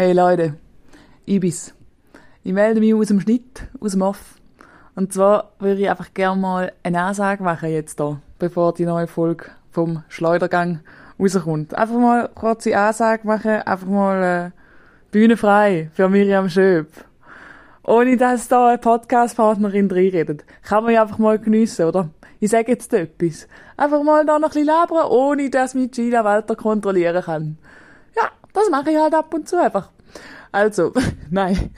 Hey Leute, ich bin's. Ich melde mich aus dem Schnitt, aus dem Off. Und zwar würde ich einfach gerne mal eine Ansage machen jetzt da, bevor die neue Folge vom Schleudergang rauskommt. Einfach mal kurze Ansage machen, einfach mal äh, Bühne frei für Miriam Schöb. Ohne dass da eine Podcast-Partnerin reinredet. Kann man ja einfach mal geniessen, oder? Ich sage jetzt etwas. Einfach mal da noch ein bisschen labern, ohne dass mich Gina Walter kontrollieren kann. Das mache ich halt ab und zu einfach. Also, nein.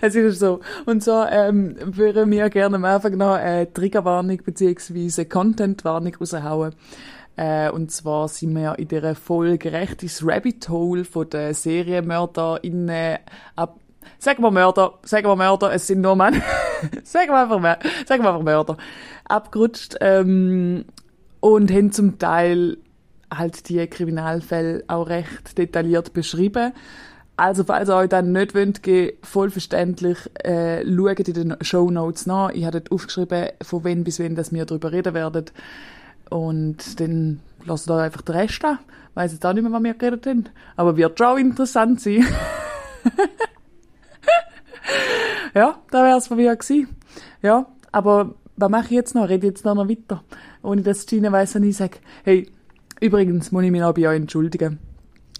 Es ist so. Und so ähm, würden wir gerne am Anfang noch eine Triggerwarnung bzw. Contentwarnung raushauen. Äh, und zwar sind wir in dieser Folge recht ins Rabbit Hole von den SerienmörderInnen ab Sagen wir Mörder, sagen wir Mörder, es sind nur Männer. sagen wir einfach, sagen wir einfach Mörder. Abgerutscht ähm, und haben zum Teil halt die Kriminalfälle auch recht detailliert beschrieben. Also, falls ihr euch dann nicht wollt, voll verständlich, äh, schaut in den Show Notes nach. Ich habe dort aufgeschrieben, von wann bis wann, dass wir darüber reden werden. Und dann lasst ihr einfach den Rest an. Ich weiss jetzt auch nicht mehr, was wir geredet haben. Aber wird schon interessant sein. ja, da wäre es von mir gewesen. Ja, aber was mache ich jetzt noch? Rede jetzt noch weiter? Ohne dass Gina weiss, wenn ich sage, hey, übrigens muss ich mich noch bei euch entschuldigen.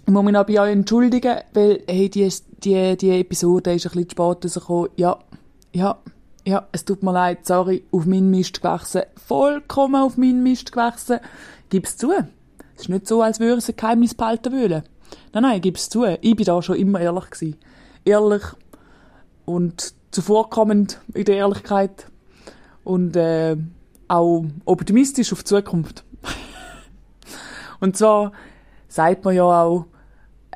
Ich muss mich noch bei euch entschuldigen, weil, hey, die, die, die Episode ist ein bisschen zu spät rausgekommen. Ja, ja, ja, es tut mir leid, sorry, auf meinen Mist gewachsen. Vollkommen auf meinen Mist gewachsen. Gib's zu. Es ist nicht so, als würde es ein Geheimnis behalten wollen. Nein, nein, gib's zu. Ich bin da schon immer ehrlich gewesen. Ehrlich und zuvorkommend in der Ehrlichkeit und äh, auch optimistisch auf die Zukunft. Und zwar sagt man ja auch,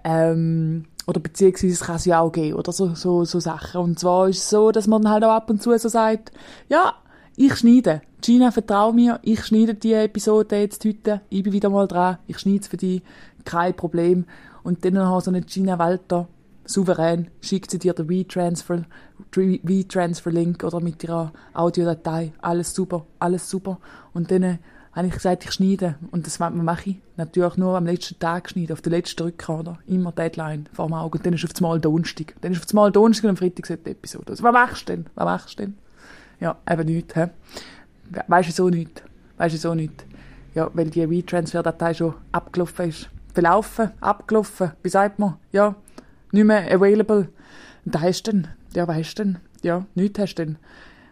ähm, oder beziehungsweise kann es ja auch geben, oder so, so, so Sachen. Und zwar ist es so, dass man halt auch ab und zu so sagt, ja, ich schneide. Gina, vertrau mir, ich schneide die Episode jetzt heute, ich bin wieder mal dran, ich schneide es für dich, kein Problem. Und dann noch so eine Gina Walter, souverän, schickt sie dir den WeTransfer, WeTransfer-Link oder mit ihrer Audiodatei, alles super, alles super. Und dann habe ich gesagt, ich schneide. Und das mache ich natürlich nur am letzten Tag schneiden, auf den letzten Drücker, oder? Immer Deadline vor dem Auge. Und dann ist auf einmal Donnerstag. Dann ist auf einmal Donnerstag und am Freitag die Episode. Also, was machst du denn? Was machst du denn? Ja, eben nichts, hä? Weisst du so nichts? Weisst du so nichts? Ja, weil die WeTransfer-Datei schon abgelaufen ist. Verlaufen, abgelaufen, wie sagt man? Ja, nicht mehr available. Und da hast du dann, ja, weißt du denn? Ja, nichts hast du denn.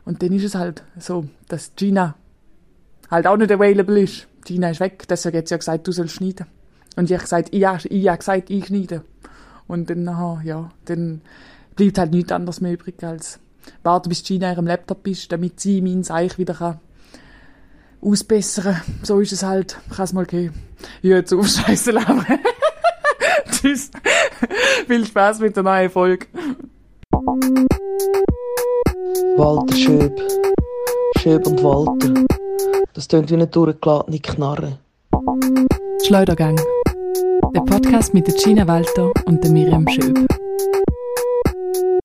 Und dann ist es halt so, dass Gina halt auch nicht available ist. Gina ist weg, deswegen hat sie ja gesagt, du sollst schneiden. Und ich habe gesagt, ja, ich habe gesagt, ich schneide. Und dann, aha, ja, dann bleibt halt nichts anderes mehr übrig, als warten, bis Gina in ihrem Laptop ist, damit sie mein Seich wieder kann ausbessern. So ist es halt. Kann es mal gehen. Ja, jetzt auf Scheiße labern. Tschüss. Viel Spaß mit der neuen Folge. Walter Schöb. Schöb und Walter. Das tönt wie eine durchgeladene Knarre. Schleudergang. Der Podcast mit der Gina Walter und der Miriam Schöb.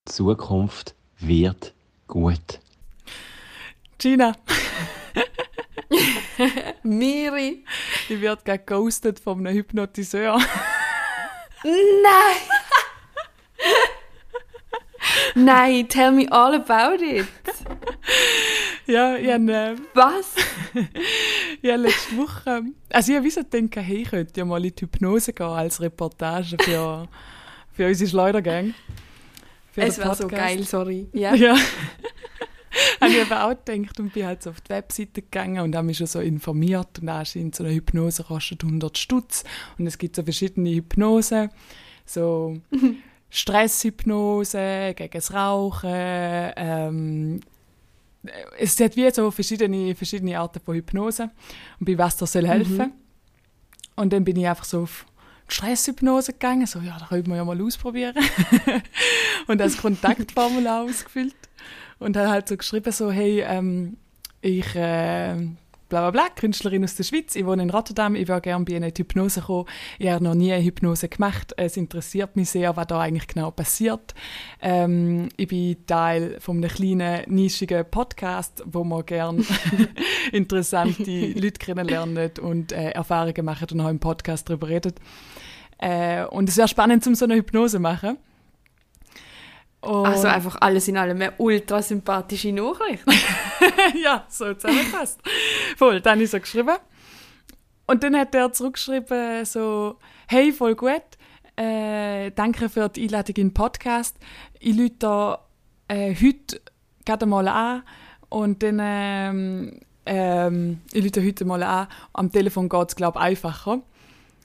Die Zukunft wird gut. Gina. Miri. Ich werde gerade ghostet von einem Hypnotiseur. Nein! Nein, tell me all about it. ja, ich habe, äh, Was? habe letzte Woche, also ich habe wieso gedacht, hey, ich könnte ja mal in die Hypnose gehen als Reportage für, für unsere Schleudergang. Für Es war so geil, sorry. Ja. Ja. habe ich eben auch gedacht und bin halt so auf die Webseite gegangen und habe mich schon so informiert und anscheinend so eine Hypnose kostet 100 Stutz und es gibt so verschiedene Hypnosen, so Stresshypnose, gegen das Rauchen, ähm, es hat wie so verschiedene, verschiedene Arten von Hypnose und bei was das soll helfen. Und dann bin ich einfach so auf die Stresshypnose gegangen, so, ja, da können wir ja mal ausprobieren. und das Kontaktformular ausgefüllt und habe halt so geschrieben, so, hey, ähm, ich, äh, bla bla bla, Künstlerin aus der Schweiz, ich wohne in Rotterdam, ich würde gerne bei einer Hypnose kommen. Ich habe noch nie eine Hypnose gemacht, es interessiert mich sehr, was da eigentlich genau passiert. Ähm, ich bin Teil von einem kleinen, nischigen Podcast, wo man gerne interessante Leute kennenlernen und äh, Erfahrungen machen und auch im Podcast darüber redet. Äh, und es wäre spannend, um so eine Hypnose zu machen. Und Also einfach alles in allem eine ultra sympathische Nachricht. ja, so zusammengefasst. Voll, dann ich so geschrieben. Und dann hat er zurückgeschrieben, so, hey, voll gut, äh, danke für die Einladung in den Podcast. Ich lüte da äh, heute gerade mal an und dann, ähm, ähm, ich lüte heute mal an, am Telefon geht es, glaube ich, einfacher.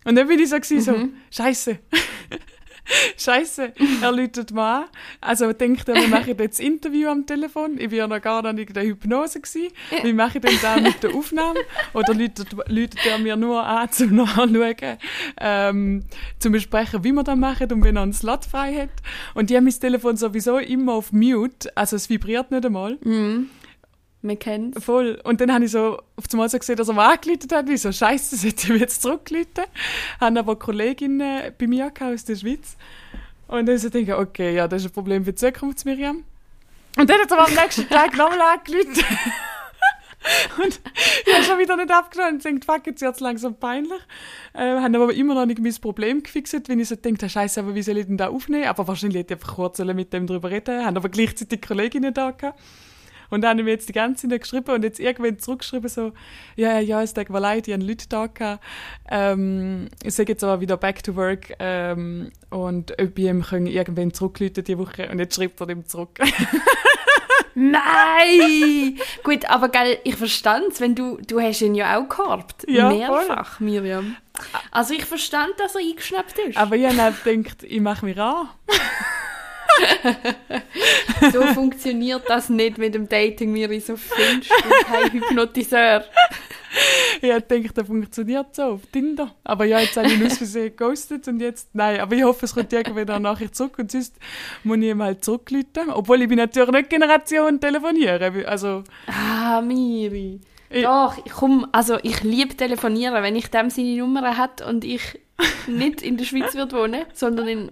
Und dann bin ich so, gewesen, so Scheiße. Scheiße, er läutet mal an. Also denkt er, wir machen jetzt das Interview am Telefon. Ich war ja noch gar nicht in der Hypnose. Gewesen. Wie mache ich denn da mit der Aufnahme? Oder läutet, läutet er mir nur an, zum Nachschauen, ähm, zum besprechen, wie wir das machen und wenn er einen Slot frei hat. Und die haben mein Telefon sowieso immer auf Mute, also es vibriert nicht einmal. Man kennt Voll. Und dann habe ich so auf einmal so gesehen, dass er mal angeleitet hat. Ich so, Scheiße, sollte ich ihm jetzt zurückleiten? Haben aber Kolleginnen bei mir aus der Schweiz. Und dann so denke ich, okay, ja, das ist ein Problem für die Zukunft, Miriam. Und dann hat er aber am nächsten Tag nochmal angeleitet. und ich habe schon wieder nicht abgenommen und denkt, fuck, jetzt wird es langsam peinlich. Äh, haben aber immer noch nicht mein Problem gefixt, wenn ich so denke, Scheiße, aber wie soll ich denn da aufnehmen? Aber wahrscheinlich hätte ich einfach kurz mit dem drüber reden haben aber gleichzeitig Kolleginnen da gehabt. Und dann haben wir jetzt die ganze Zeit geschrieben und jetzt irgendwann zurückgeschrieben, so, ja, ja, es tut mir leid, ich habe Leute da gehabt. Ähm, ich sage jetzt aber wieder back to work ähm, und ob ich ihm irgendwann zurückrufen die Woche und jetzt schreibt er dem zurück. Nein! Gut, aber geil, ich verstand wenn du, du hast ihn ja auch gehabt. Ja, Mehrfach, Miriam. Also ich verstand, dass er eingeschnappt ist. aber ich habe gedacht, ich mache mich an. so funktioniert das nicht mit dem Dating, Miri. So findest du kein Hypnotiseur. Ich gedacht, das funktioniert so auf Tinder. Aber ja, jetzt habe ich ihn aus Versehen geghostet und jetzt, nein, aber ich hoffe, es kommt irgendwann eine Nachricht zurück und sonst muss ich ihm halt zurückrufen. Obwohl ich bin natürlich nicht Generation telefonieren. Also, Ah, Miri. Ich- Doch, ich komm, also ich liebe telefonieren, wenn ich dem seine Nummer hat und ich nicht in der Schweiz würde wohnen, sondern in,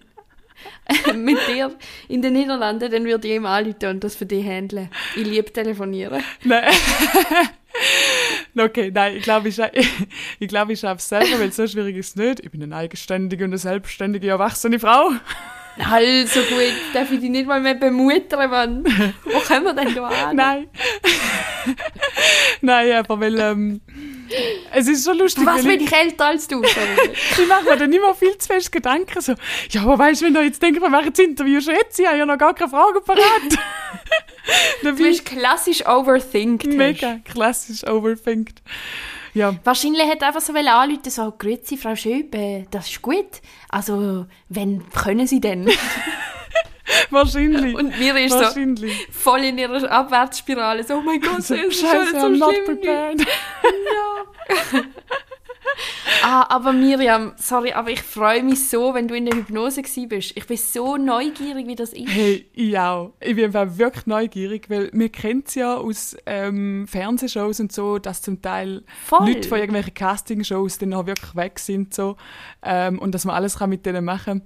mit dir in den Niederlanden, dann würde ich ihm anrufen und das für dich handeln. Ich liebe telefonieren. nein. okay, nein, ich glaube, ich, ich, glaube, ich schaffe es selber, weil so schwierig ist es nicht. Ich bin eine eigenständige und eine selbstständige, erwachsene Frau. Also gut, darf ich dich nicht mal mehr bemuttern, Mann. Wo kommen wir denn da an? Nein. nein, aber weil, ähm, es ist so lustig, Was bin ich älter als du? Ich mache mir dann immer viel zu fest Gedanken. So, ja, aber weißt du, wenn du jetzt denkst, wir machen das Interview schon jetzt, ich habe ja noch gar keine Fragen parat. Du bist klassisch overthinkt. mega klassisch overthinkt. Ja, Wahrscheinlich hat einfach so anrufen, so, grüezi, Frau Schöb, äh, das ist gut. Also, wenn können Sie denn? wahrscheinlich. Und mir ist so voll in ihrer Abwärtsspirale, so, oh mein Gott, So, ist Scheiße, schon so I'm not prepared. Ah, aber Miriam, sorry, aber ich freue mich so, wenn du in der Hypnose bist. Ich bin so neugierig, wie das ist. Hey, ich auch. Ich bin einfach wirklich neugierig, weil wir kennen es ja aus ähm, Fernsehshows und so, dass zum Teil Voll. Leute von irgendwelchen Castingshows dann auch wirklich weg sind so, ähm, und dass man alles kann mit denen machen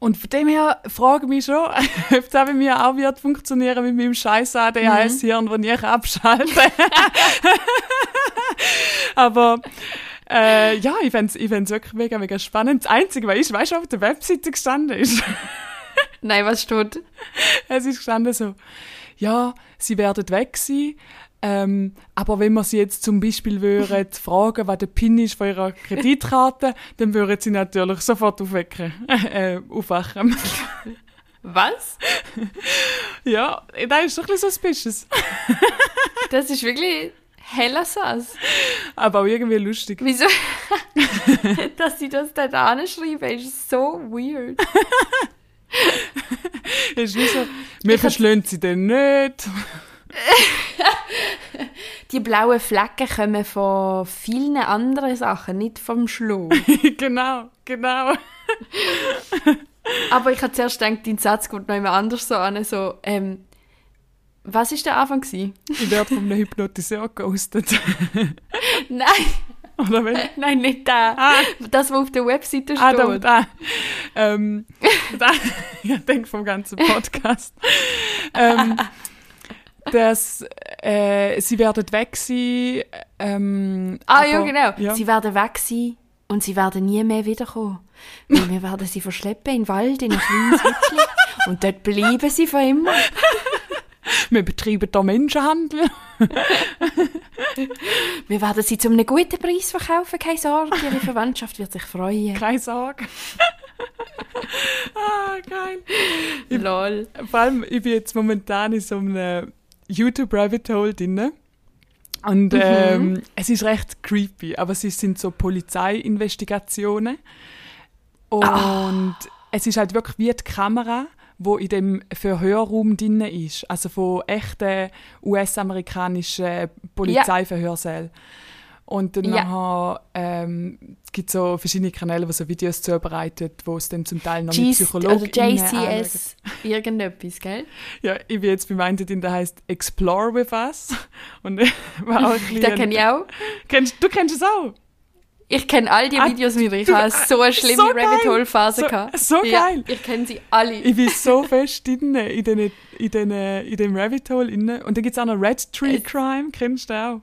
Und von dem her frage ich mich schon, ob das bei mir auch wird funktionieren mit meinem scheiß ADHS-Hirn, das ich abschalte. Aber äh, ja, ich fände es ich wirklich mega, mega spannend. Das Einzige, was ist, weißt du, auf der Webseite gestanden ist? Nein, was steht? Es ist gestanden so, ja, sie werden weg sein, ähm, aber wenn wir sie jetzt zum Beispiel würden fragen, was der PIN ist von ihrer Kreditkarte, dann würden sie natürlich sofort aufwecken, äh, aufwachen. Was? ja, das ist doch ein bisschen suspicious. Das ist wirklich heller Sass. Aber auch irgendwie lustig. Wieso? Dass sie das dort anschreiben, ist so weird. Ist wie so, wir verschlönen sie denn nicht. Die blauen Flecken kommen von vielen anderen Sachen, nicht vom Schluck. genau, genau. Aber ich habe zuerst gedacht, dein Satz kommt noch immer anders so an. So, ähm, was ist der Anfang gewesen? Ich werde von einem Hypnotiseur geghostet. Nein, Oder wenn? nein, nicht der. Ah. Das, was auf der Webseite steht. Ah, da, da. Ähm, da, ich denke vom ganzen Podcast. ähm, dass äh, sie werden weg sein. Ähm, ah, aber- ja, genau. Ja. Sie werden weg sein und sie werden nie mehr wiederkommen. weil wir werden sie verschleppen in den Wald, in ein kleines Hütchen und dort bleiben sie für immer. Wir betreiben da Menschenhandel. Wir werden sie zu einem guten Preis verkaufen, keine Sorge, ihre Verwandtschaft wird sich freuen. Keine Sorge. ah, geil. Lol. Vor allem, ich bin jetzt momentan in so einem YouTube-Rabbit Hole drin. Und ähm, es ist recht creepy, aber es sind so Polizeiinvestigationen. Und es ist halt wirklich wie die Kamera, wo in dem Verhörraum drin ist. Also von echten US-amerikanischen Polizeiverhörsälen. Und dann Ja. ähm, es gibt so verschiedene Kanäle, die so Videos zubereiten, wo es dann zum Teil noch mit GC, also Psychologen anschauen. JCS, irgendetwas, gell? Ja, ich bin jetzt bei meinem drin, der heißt Explore with Us. Und war auch ein Den kenne ich auch. Kennst, du kennst es auch? Ich kenne all die Ah, Videos wieder. Ich habe so eine schlimme so. Rabbit Hole Phase So- gehabt. so ja, geil. Ich kenne sie alle. Ich bin so fest drin in, den, in, den, in dem Rabbit Hole. Drin. Und dann gibt es auch noch Red Tree Es- Crime, kennst du auch?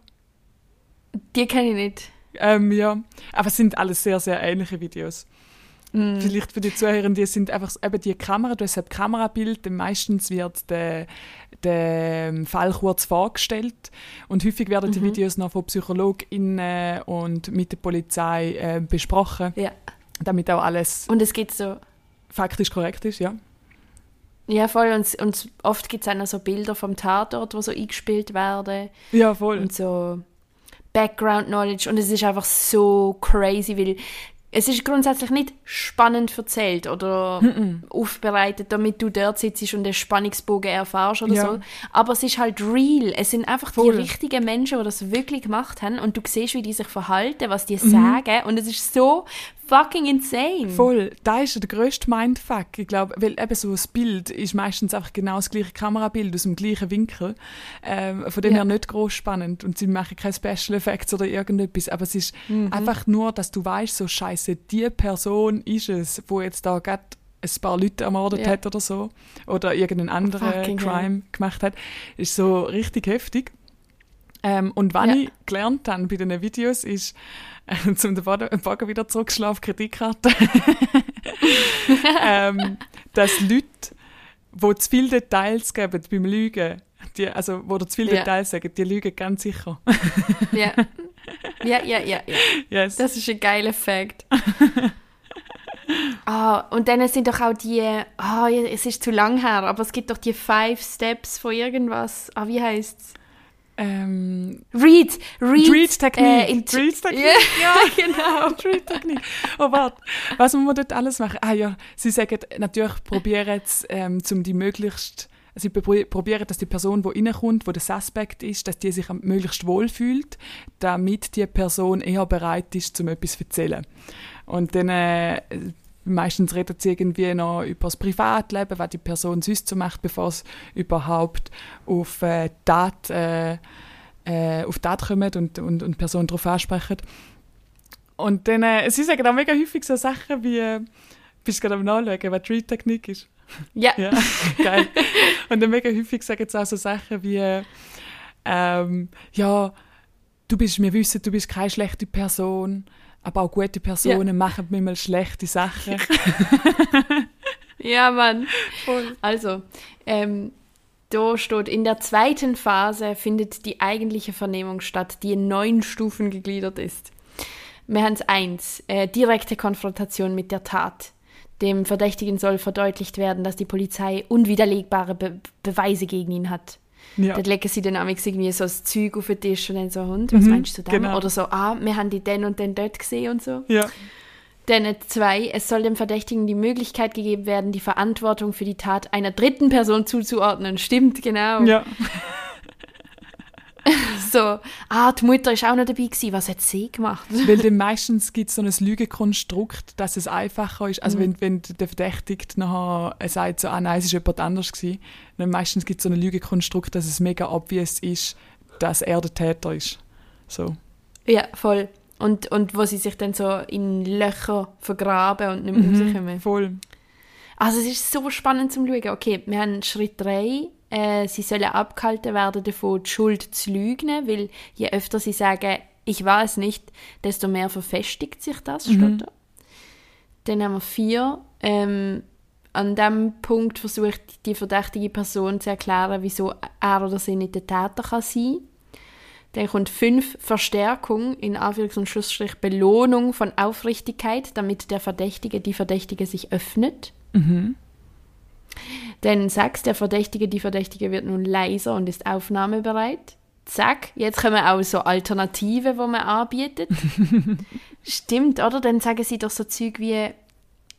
Die kenne ich nicht. Ähm, ja, aber es sind alles sehr, sehr ähnliche Videos. Mm. Vielleicht für die Zuhörer, die sind einfach eben die Kamera, du hast ein Kamerabild, meistens wird der, der Fall kurz vorgestellt und häufig werden Mhm. die Videos noch von PsychologInnen und mit der Polizei äh, besprochen, Ja. damit auch alles Und es gibt so, faktisch korrekt ist, ja. ja voll, und, und oft gibt es auch noch so Bilder vom Tatort, die so eingespielt werden Ja, voll. und so Background Knowledge und es ist einfach so crazy, weil es ist grundsätzlich nicht spannend erzählt oder aufbereitet, damit du dort sitzt und den Spannungsbogen erfährst oder Ja. so. Aber es ist halt real. Es sind einfach Voll. die richtigen Menschen, die das wirklich gemacht haben und du siehst, wie die sich verhalten, was die Mhm. sagen und es ist so fucking insane. Voll, da ist der grösste Mindfuck, ich glaube, weil eben so das Bild ist meistens einfach genau das gleiche Kamerabild aus dem gleichen Winkel, ähm, von dem Ja. her nicht groß spannend und sie machen keine Special Effects oder irgendetwas, aber es ist Mhm. einfach nur, dass du weißt, so scheiße, die Person ist es, wo jetzt da gerade ein paar Leute ermordet Ja. hat oder so oder irgendeinen anderen Fucking hell. Crime gemacht hat, ist so richtig heftig. Ähm, und was Ja. ich gelernt habe bei diesen Videos ist, äh, zum den Boden- Bogen wieder zurückzuschlagen auf Kreditkarte, ähm, dass Leute, die zu viele Details geben beim Lügen, die, also wo zu viele Ja. Details sagen, die lügen ganz sicher. Ja. ja, ja, ja, ja. yes. Das ist ein geiler Fact. Ah, und dann sind doch auch die, ah, ja, es ist zu lang her, aber es gibt doch die Five Steps von irgendwas. Ah, wie heißt's? Ähm, Read, read. Read-Technik. äh, Read-Technik. Ja, genau. Treat-Technik. Oh, warte. Was muss man dort alles machen? Ah ja, sie sagen natürlich, probieren es, ähm, um die möglichst, sie probi- probieren, dass die Person, die reinkommt, wo der Suspect ist, dass die sich möglichst wohl fühlt, damit die Person eher bereit ist, um etwas zu erzählen. Und dann äh, meistens redet sie irgendwie noch über das Privatleben, was die Person sonst so macht, bevor es überhaupt auf äh, Tat, äh, äh, auf Tat kommt und, und, und die Person darauf ansprechen. Und dann, äh, sie sagen auch mega häufig so Sachen wie, äh, bist du gerade am Nachschauen, was Treat-Technik ist? Ja. Ja, geil. Und dann mega häufig sagen sie auch so Sachen wie, äh, ähm, ja, du bist, wir wissen, du bist keine schlechte Person, aber auch gute Personen machen manchmal schlechte Sachen. Ja, Mann. Also, ähm, da steht, in der zweiten Phase findet die eigentliche Vernehmung statt, die in neun Stufen gegliedert ist. Wir haben eins, äh, direkte Konfrontation mit der Tat. Dem Verdächtigen soll verdeutlicht werden, dass die Polizei unwiderlegbare Be Beweise gegen ihn hat. Ja. Dort legen sie dann irgendwie so das Zeug auf den Tisch und dann so, Hund, was Mhm, meinst du denn? genau. Oder so, ah, wir haben die den und den dort gesehen und so. ja. Dann zwei, es soll dem Verdächtigen die Möglichkeit gegeben werden, die Verantwortung für die Tat einer dritten Person zuzuordnen. Stimmt, genau. Ja. So, ah, die Mutter ist auch noch dabei gewesen. Was hat sie gemacht? Weil dann meistens gibt es so ein Lügenkonstrukt, dass es einfacher ist. Also wenn, wenn der Verdächtigte nachher sagt, so, ah nein, es ist jemand anders gewesen, dann meistens gibt es so ein Lügenkonstrukt, dass es mega obvious ist, dass er der Täter ist. So. Ja, voll. Und, und wo sie sich dann so in Löcher vergraben und nicht mehr rauskommen. Voll. Also es ist so spannend zum Schauen. Okay, wir haben Schritt 3. Äh, sie sollen abgehalten werden davon, die Schuld zu lügen, weil je öfter sie sagen, ich war es nicht, desto mehr verfestigt sich das, steht da. Dann haben wir vier. Ähm, an dem Punkt versucht die verdächtige Person zu erklären, wieso er oder sie nicht der Täter kann sein Dann kommt fünf Verstärkung, in Anführungs- und Schlussstrich Belohnung von Aufrichtigkeit, damit der Verdächtige, die Verdächtige sich öffnet. Dann sechs, der Verdächtige, die Verdächtige wird nun leiser und ist aufnahmebereit. Zack, jetzt kommen auch so Alternative, die man anbietet. Stimmt, oder? Dann sagen sie doch so Zeug wie,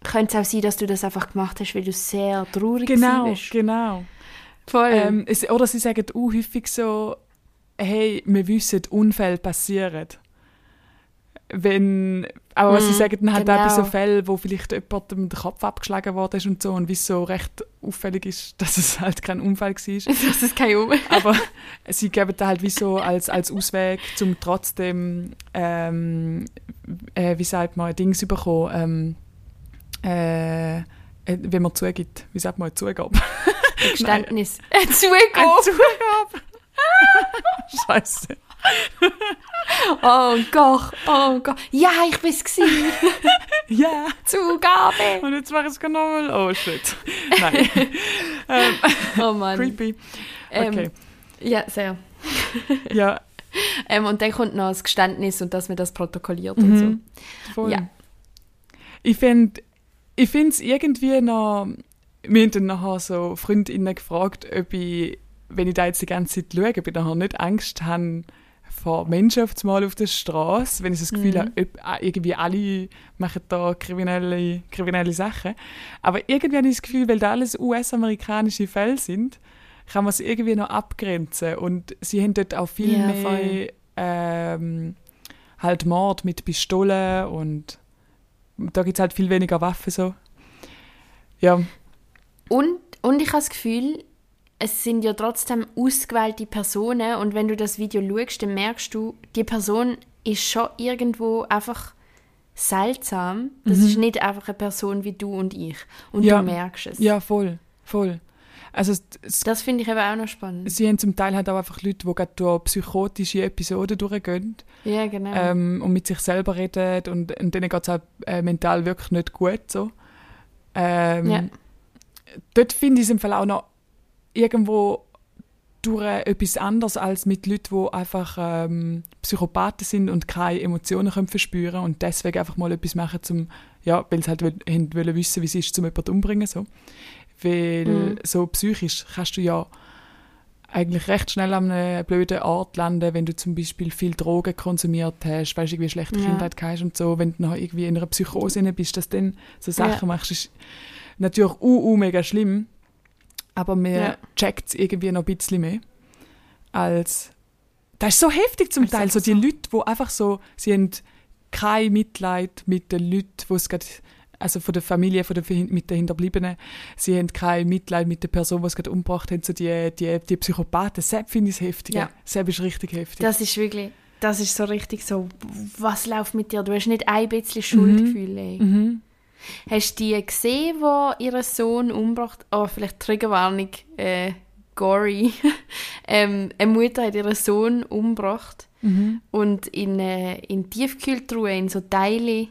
könnte es auch sein, dass du das einfach gemacht hast, weil du sehr traurig Genau, warst. genau. Voll. Ähm, es, oder sie sagen auch häufig so, hey, wir wissen, Unfälle passieren. Wenn, aber sie Mm, sagen dann halt auch bei so genau. Fällen, wo vielleicht jemandem der Kopf abgeschlagen worden ist und so und wie es so recht auffällig ist, dass es halt kein Unfall war. das ist kein Um. aber sie geben da halt wie so als, als Ausweg, um trotzdem, ähm, äh, wie sagt man, Dings bekommen, ähm, äh, äh, wenn man zugibt, wie sagt man, Zugabe? Geständnis. Ein Zugabe. Zugabe! Scheiße. Oh Gott, oh Gott. Ja, ich bin's gewesen. Ja! Zugabe. Und jetzt mache ich es nochmal. Oh shit. Nein. ähm, Oh Mann. creepy. Ähm, Okay. Ja, sehr. Ja, Ähm, und dann kommt noch das Geständnis und dass man das protokolliert und so. Mhm. voll. Ja. Ich finde ich es irgendwie noch. Wir haben dann nachher so Freundinnen gefragt, ob ich, wenn ich da jetzt die ganze Zeit schaue, ob ich nachher nicht Angst habe vor Menschen auf einmal auf der Straße, wenn ich das Gefühl Mhm. habe, ah, irgendwie alle machen da kriminelle, kriminelle Sachen. Aber irgendwie habe ich das Gefühl, weil da alles US-amerikanische Fälle sind, kann man es irgendwie noch abgrenzen. Und sie haben dort auch viel Ja, mehr ähm, halt Mord mit Pistolen und da gibt es halt viel weniger Waffen so. Ja, Und, und ich habe das Gefühl, es sind ja trotzdem ausgewählte Personen und wenn du das Video schaust, dann merkst du, die Person ist schon irgendwo einfach seltsam. Das ist nicht einfach eine Person wie du und ich. Und Ja. du merkst es. ja, voll, voll. Also es, es, Das finde ich eben auch noch spannend. sie haben zum Teil halt auch einfach Leute, die gerade durch psychotische Episoden durchgehen Ja, genau. ähm, und mit sich selber reden und, und denen geht es halt äh, mental wirklich nicht gut so. Ähm, Ja. Dort finde ich es im Fall auch noch irgendwo durch etwas anderes als mit Leuten, die einfach ähm, Psychopathen sind und keine Emotionen können verspüren und deswegen einfach mal etwas machen, zum, ja, weil sie halt will, haben wollen wissen, wie es ist, um jemanden umzubringen. So. Weil Mhm. so psychisch kannst du ja eigentlich recht schnell an einem blöden Ort landen, wenn du zum Beispiel viel Drogen konsumiert hast, weißt du, irgendwie schlechte Ja. Kindheit hast und so, wenn du noch irgendwie in einer Psychose bist, dass du dann so Sachen Ja. machst, ist natürlich uh, uh, mega schlimm, aber man Ja. checkt es irgendwie noch ein bisschen mehr als das ist so heftig zum Als Teil, so die so. Leute, die einfach so, sie haben kein Mitleid mit den Leuten, die es gerade, also von der Familie, von der, mit den Hinterbliebenen, sie haben kein Mitleid mit der Person, die es gerade umgebracht hat, so die, die, die Psychopathen, das finde ich das Heftige, Ja. das ist richtig heftig. Das ist wirklich, das ist so richtig so, was läuft mit dir? Du hast nicht ein bisschen Schuldgefühl, ey. mhm. Hast du die gesehen, wo ihren Sohn umgebracht Oh, vielleicht Triggerwarnung, äh, gory. ähm, eine Mutter hat ihren Sohn umgebracht Mhm. und in, äh, in Tiefkühltruhe, in so Teile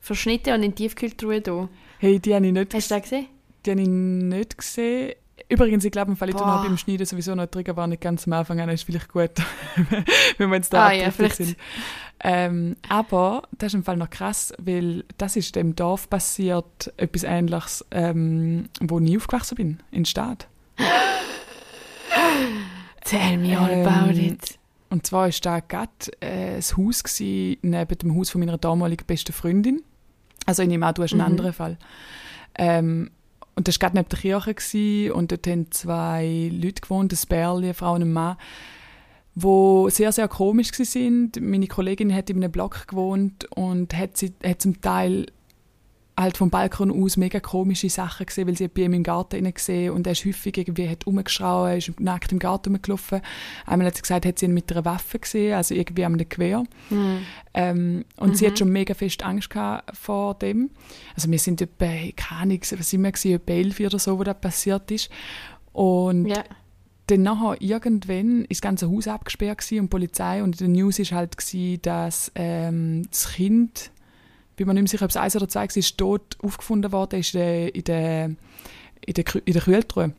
verschnitten und in Tiefkühltruhe da. Hey, die habe ich nicht, Hast du das gesehen? die habe ich nicht gesehen. Übrigens, ich glaube, im Fall ich noch beim Schneiden sowieso noch Trigger war nicht ganz am Anfang an, ist vielleicht gut, wenn wir jetzt da Ah, ja, vielleicht. sind. Ähm, aber das ist im Fall noch krass, weil das ist dem Dorf passiert, etwas Ähnliches, ähm, wo ich aufgewachsen bin, in der Stadt. Tell me all Ähm, about it. Und zwar war da gerade äh, ein Haus gewesen, neben dem Haus von meiner damaligen besten Freundin. Also ich nehme an, du hast einen Mhm. anderen Fall. Ähm, und das war gerade neben der Kirche gewesen, und dort haben zwei Leute gewohnt, ein Bärli, eine Frau und ein Mann, wo sehr, sehr komisch sind. Meine Kollegin hat in einem Block gewohnt und hat, sie, hat zum Teil halt vom Balkon aus mega komische Sachen gesehen, weil sie bei ihm im Garten gesehen und er ist häufig irgendwie hat rumgeschrauen, ist nackt im Garten rumgelaufen. Einmal hat sie gesagt, hat sie ihn mit einer Waffe gesehen, also irgendwie am Gewehr. Hm. Ähm, und sie hat schon mega fest Angst gehabt vor dem. Also wir sind etwa, keine Ahnung, was sind wir gewesen, etwa elf oder so, wo das passiert ist. Und Ja. Dann nachher irgendwann ist das ganze Haus abgesperrt gewesen und die Polizei und in der News ist halt gewesen, dass ähm, das Kind bin mir nicht mehr sicher, ob es eins oder zwei war, ist tot aufgefunden worden ist in der, in der, in der, in der Kühltruhe.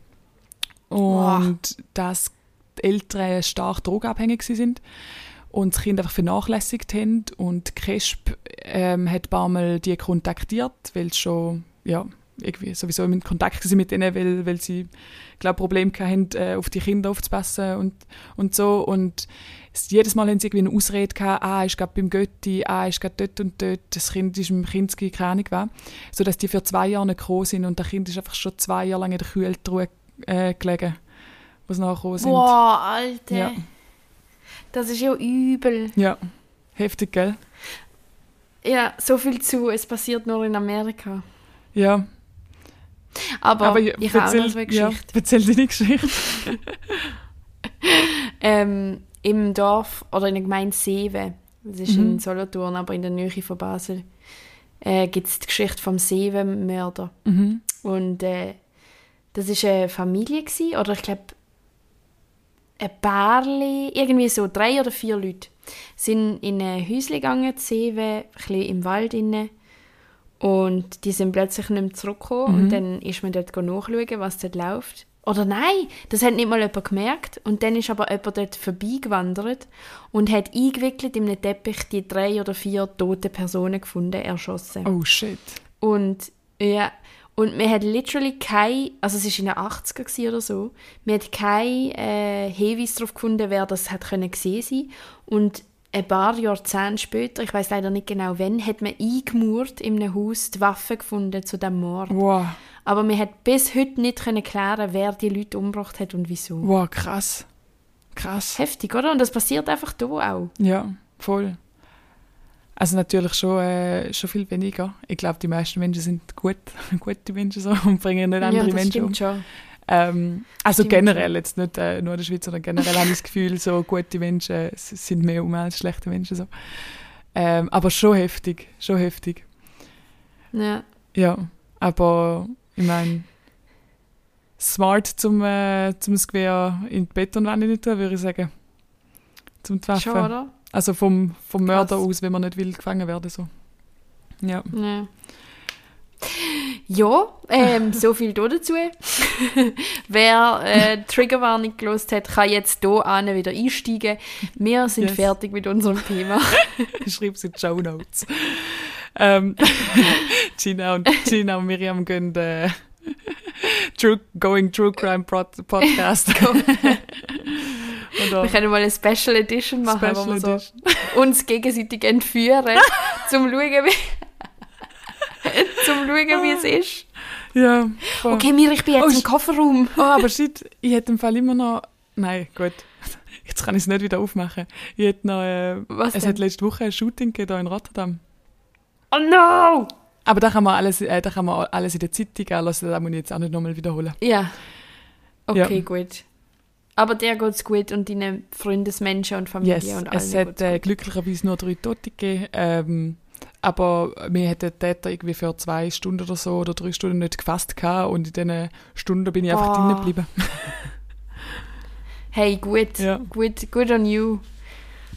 Und dass die Eltern stark drogenabhängig sind und das Kind einfach vernachlässigt haben. Und die KESP ähm, hat ein paar Mal die kontaktiert, weil sie schon ja, irgendwie sowieso in Kontakt mit denen, weil, weil sie glaube Probleme hatten, äh, auf die Kinder aufzupassen und, und so. Und es, jedes Mal haben sie irgendwie eine Ausrede gehabt, ah, ist gerade beim Götti, ah, ist gerade dort und dort, das Kind ist im Kinski, keine Ahnung was. Sodass die für zwei Jahre nicht gekommen sind und das Kind ist einfach schon zwei Jahre lang in der Kühltruhe äh, gelegen, wo sie nachher gekommen sind. Boah, Alter. Ja. Das ist ja übel. Ja, heftig, gell? Ja, so viel zu, es passiert nur in Amerika. Ja, Aber, ja, ich habe auch erzähl- eine ja, Geschichte. erzähl deine Geschichte. Ähm, Im Dorf oder in der Gemeinde Seewe, das ist Mhm. in Solothurn, aber in der Nähe von Basel, äh, gibt es die Geschichte vom Seewe-Mörder. mhm. Und äh, das war eine Familie, gewesen, oder ich glaube, ein Paarli, irgendwie so drei oder vier Leute, sind in ein Häuschen gegangen, Seewe, ein bisschen im Wald inne. Und die sind plötzlich nicht mehr zurückgekommen. Und dann ist man dort nachschauen, was dort läuft. Oder nein, das hat nicht mal jemand gemerkt. Und dann ist aber jemand dort vorbeigewandert und hat eingewickelt in einem Teppich die drei oder vier tote Personen gefunden, erschossen. Oh shit. Und ja, und man hat literally kein, also es war in den 80er gewesen oder so, man hat kein äh, Hinweis darauf gefunden, wer das hat können gesehen sein. Und ein paar Jahrzehnte später, ich weiß leider nicht genau wann, hat man eingemauert in einem Haus die Waffe gefunden zu dem Mord. Wow, Aber man hat bis heute nicht können klären, wer die Leute umgebracht hat und wieso. wow, krass. Krass. Heftig, oder? Und das passiert einfach da auch. Ja, voll. Also natürlich schon, äh, schon viel weniger. Ich glaube, die meisten Menschen sind gut, gute Menschen so und bringen nicht andere ja, das Menschen um. stimmt schon. Ähm, also Stimmt generell, jetzt nicht äh, nur in der Schweiz, sondern generell habe ich das Gefühl, so gute Menschen sind mehr um als schlechte Menschen. So. Ähm, aber schon heftig, schon heftig. Ja. Ja, aber ich meine, smart zum, äh, zum das Gewehr in die Betonwände nicht tun, würde ich sagen. Zum Waffe. Schon, oder? Also vom, vom Mörder Krass. aus, wenn man nicht will gefangen werden. So. Ja. Ja. Ja, ähm, so viel da dazu. Wer äh, Triggerwarnung gelost hat, kann jetzt hier an wieder einsteigen. Wir sind Yes. fertig mit unserem Thema. Ich schreibe es in die Show Notes. ähm, Gina, und, Gina und Miriam gehen äh, True, Going True Crime Pod Podcast. Wir können mal eine Special Edition machen, Special wo wir so uns gegenseitig entführen, zum schauen, wie, zum schauen, wie es ist. Ja. voll. Okay, Mir, ich bin jetzt Oh, im Kofferraum. Oh, aber shit, ich hätte im Fall immer noch. Nein, gut. Jetzt kann ich es nicht wieder aufmachen. Ich hätte noch. Äh, Was es denn? hat letzte Woche ein Shooting gegeben hier in Rotterdam. Oh no! Aber da kann man alles, äh, da kann man alles in der Zeitung anlassen, das muss ich jetzt auch nicht nochmal wiederholen. Ja. Okay, Ja. gut. Aber dir geht's gut und deinen Freundesmenschen und Familie Yes, und allen es hat äh, glücklicherweise nur drei Tote gegeben. Ähm, aber wir hatten den Täter irgendwie für zwei Stunden oder so oder drei Stunden nicht gefasst gehabt und in diesen Stunden bin ich einfach drinnen geblieben. Hey, gut. Ja. Gut, good on you.